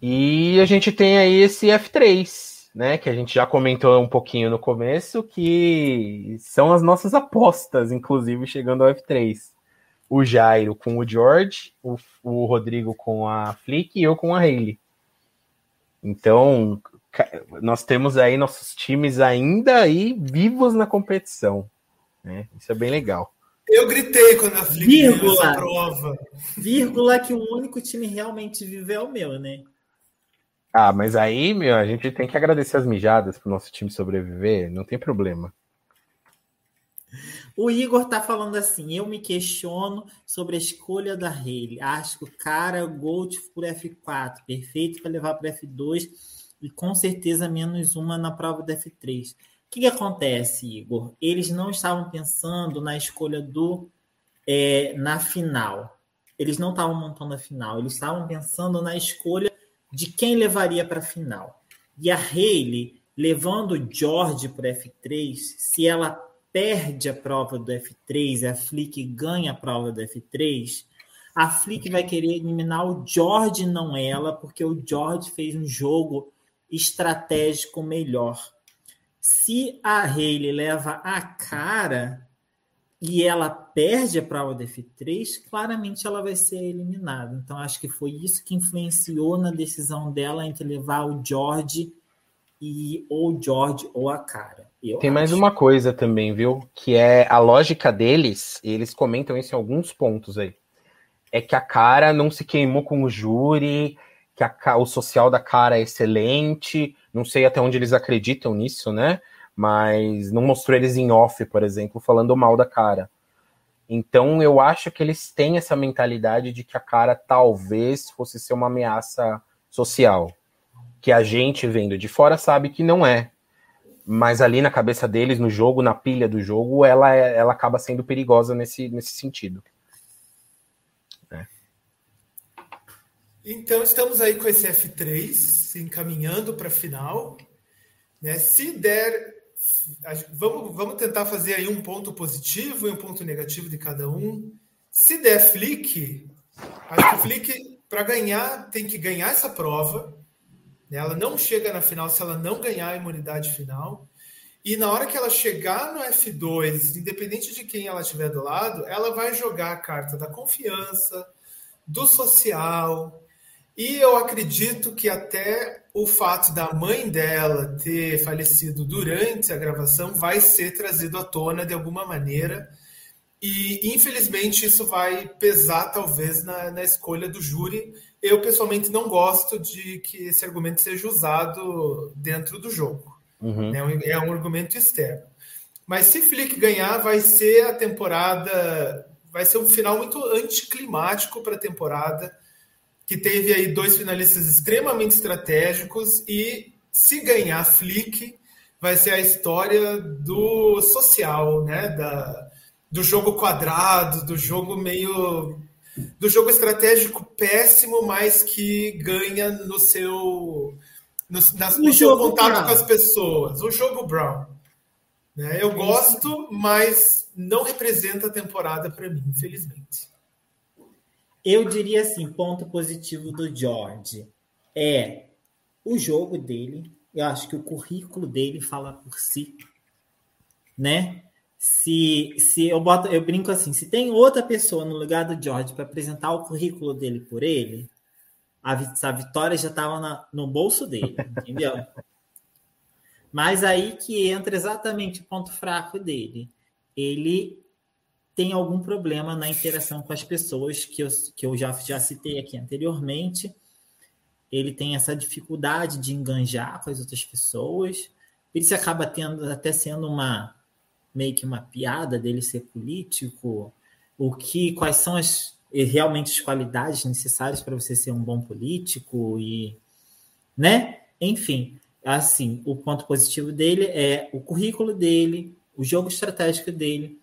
e a gente tem aí esse F3, né? Que a gente já comentou um pouquinho no começo, que são as nossas apostas, inclusive, chegando ao F3. O Jairo com o George, o, o Rodrigo com a Flick e eu com a Hayley. Então, nós temos aí nossos times ainda aí vivos na competição. Né? Isso é bem legal. Eu gritei quando a Flick vírgula, prova. Vírgula que o único time realmente vive é o meu, né? Ah, mas aí, meu, a gente tem que agradecer as mijadas pro nosso time sobreviver, não tem problema. O Igor tá falando assim: eu me questiono sobre a escolha da Haley. Acho que o cara Gold por F4, perfeito para levar para F2 e com certeza menos uma na prova da F3. O que, que acontece, Igor? Eles não estavam pensando na escolha do é, na final. Eles não estavam montando a final, eles estavam pensando na escolha de quem levaria para a final. E a Haley, levando o George para F3, se ela perde a prova do F3 e a Flick ganha a prova do F3, a Flick vai querer eliminar o George, não ela, porque o George fez um jogo estratégico melhor. Se a Hayley leva a cara e ela perde a prova do F3, claramente ela vai ser eliminada. Então, acho que foi isso que influenciou na decisão dela entre levar o George e ou o George ou a cara. Eu Tem acho. mais uma coisa também, viu? Que é a lógica deles, e eles comentam isso em alguns pontos aí. É que a cara não se queimou com o júri, que a, o social da cara é excelente. Não sei até onde eles acreditam nisso, né? Mas não mostrou eles em off, por exemplo, falando mal da cara. Então eu acho que eles têm essa mentalidade de que a cara talvez fosse ser uma ameaça social. Que a gente vendo de fora sabe que não é mas ali na cabeça deles, no jogo, na pilha do jogo, ela, é, ela acaba sendo perigosa nesse, nesse sentido. É. Então estamos aí com esse F3 encaminhando para a final. Né? Se der, vamos, vamos tentar fazer aí um ponto positivo e um ponto negativo de cada um. Se der flick, acho que o flick, para ganhar, tem que ganhar essa prova ela não chega na final se ela não ganhar a imunidade final. E na hora que ela chegar no F2, independente de quem ela estiver do lado, ela vai jogar a carta da confiança, do social. E eu acredito que até o fato da mãe dela ter falecido durante a gravação vai ser trazido à tona de alguma maneira. E infelizmente isso vai pesar, talvez, na, na escolha do júri eu, pessoalmente, não gosto de que esse argumento seja usado dentro do jogo. Uhum. É, um, é um argumento externo. Mas se Flick ganhar, vai ser a temporada. Vai ser um final muito anticlimático para a temporada, que teve aí dois finalistas extremamente estratégicos. E se ganhar Flick, vai ser a história do social, né? Da, do jogo quadrado, do jogo meio do jogo estratégico péssimo, mas que ganha no seu no, na, no seu contato Brown. com as pessoas. O jogo Brown. Né? Eu gosto, mas não representa a temporada para mim, infelizmente. Eu diria assim, ponto positivo do George é o jogo dele. Eu acho que o currículo dele fala por si, né? se, se eu boto, eu brinco assim, se tem outra pessoa no lugar do George para apresentar o currículo dele por ele, a, a vitória já estava no bolso dele, entendeu? Mas aí que entra exatamente o ponto fraco dele. Ele tem algum problema na interação com as pessoas que eu, que eu já, já citei aqui anteriormente. Ele tem essa dificuldade de enganjar com as outras pessoas. Ele se acaba tendo até sendo uma meio que uma piada dele ser político, o que, quais são as realmente as qualidades necessárias para você ser um bom político e, né? Enfim, assim, o ponto positivo dele é o currículo dele, o jogo estratégico dele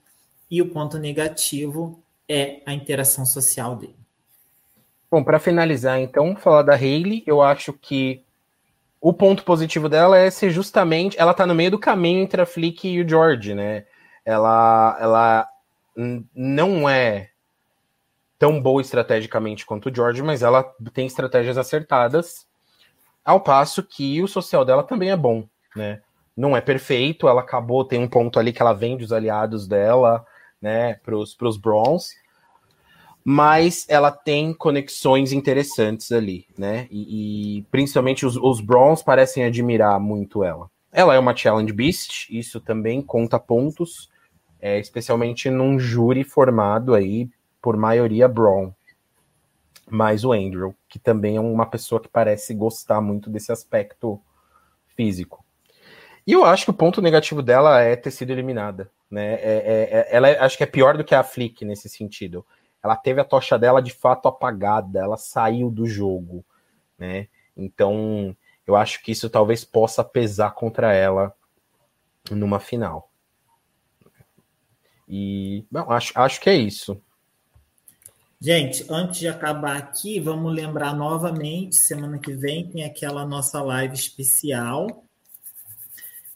e o ponto negativo é a interação social dele. Bom, para finalizar, então, falar da Hayley, eu acho que o ponto positivo dela é ser justamente. Ela tá no meio do caminho entre a Flick e o George, né? Ela, ela não é tão boa estrategicamente quanto o George, mas ela tem estratégias acertadas, ao passo que o social dela também é bom, né? Não é perfeito, ela acabou, tem um ponto ali que ela vende os aliados dela, né, pros, pros Bronze, mas ela tem conexões interessantes ali, né? E, e principalmente os, os Browns parecem admirar muito ela. Ela é uma Challenge Beast, isso também conta pontos, é, especialmente num júri formado aí por maioria Brown. Mais o Andrew, que também é uma pessoa que parece gostar muito desse aspecto físico. E eu acho que o ponto negativo dela é ter sido eliminada. né? É, é, é ela é, acho que é pior do que a Flick nesse sentido. Ela teve a tocha dela de fato apagada, ela saiu do jogo, né? Então, eu acho que isso talvez possa pesar contra ela numa final. E, bom, acho, acho que é isso. Gente, antes de acabar aqui, vamos lembrar novamente, semana que vem tem aquela nossa live especial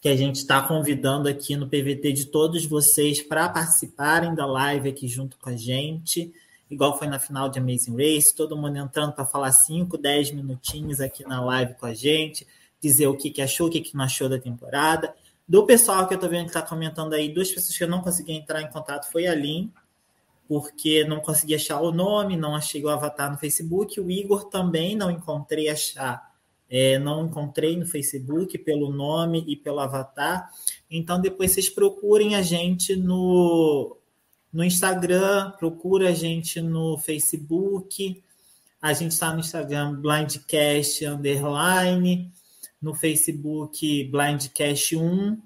que a gente está convidando aqui no PVT de todos vocês para participarem da live aqui junto com a gente, igual foi na final de Amazing Race, todo mundo entrando para falar 5, 10 minutinhos aqui na live com a gente, dizer o que, que achou, o que, que não achou da temporada. Do pessoal que eu estou vendo que está comentando aí, duas pessoas que eu não consegui entrar em contato foi a Lin, porque não consegui achar o nome, não achei o avatar no Facebook. O Igor também não encontrei achar é, não encontrei no Facebook pelo nome e pelo avatar. Então, depois vocês procurem a gente no, no Instagram, procura a gente no Facebook. A gente está no Instagram Blindcast Underline, no Facebook Blindcast 1.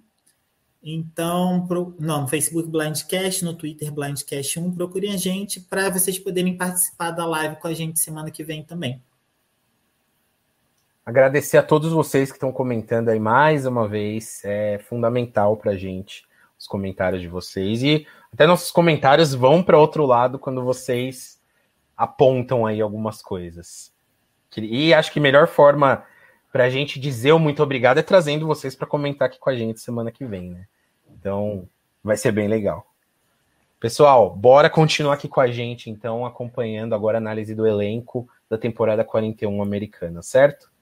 Então, pro, não, no Facebook Blindcast, no Twitter Blindcast 1, procurem a gente para vocês poderem participar da live com a gente semana que vem também. Agradecer a todos vocês que estão comentando aí mais uma vez. É fundamental para a gente os comentários de vocês. E até nossos comentários vão para outro lado quando vocês apontam aí algumas coisas. E acho que a melhor forma para a gente dizer o muito obrigado é trazendo vocês para comentar aqui com a gente semana que vem, né? Então vai ser bem legal. Pessoal, bora continuar aqui com a gente, então, acompanhando agora a análise do elenco da temporada 41 americana, certo?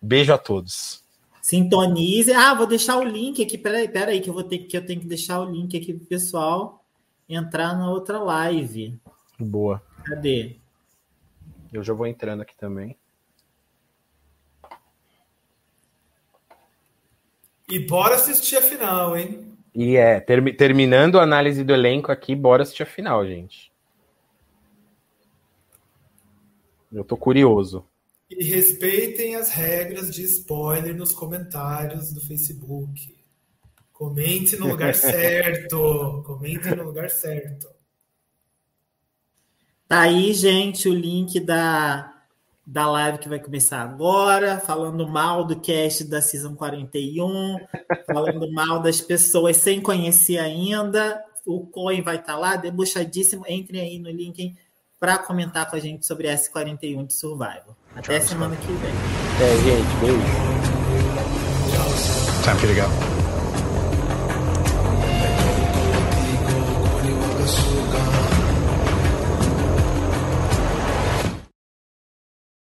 Beijo a todos. Sintonize. Ah, vou deixar o link aqui. Peraí, peraí, que eu vou ter que eu tenho que deixar o link aqui pro pessoal entrar na outra live. Boa. Cadê? Eu já vou entrando aqui também. E bora assistir a final, hein? E é, ter, terminando a análise do elenco aqui, bora assistir a final, gente. Eu tô curioso. E respeitem as regras de spoiler nos comentários do Facebook. Comente no lugar certo. Comente no lugar certo. Tá aí, gente, o link da, da live que vai começar agora, falando mal do cast da Season 41, falando mal das pessoas sem conhecer ainda. O Coin vai estar tá lá, debochadíssimo. Entrem aí no link para comentar com a gente sobre S41 de Survival. Até Tchau, semana que vem. É, gente, beijo. Time for you to go.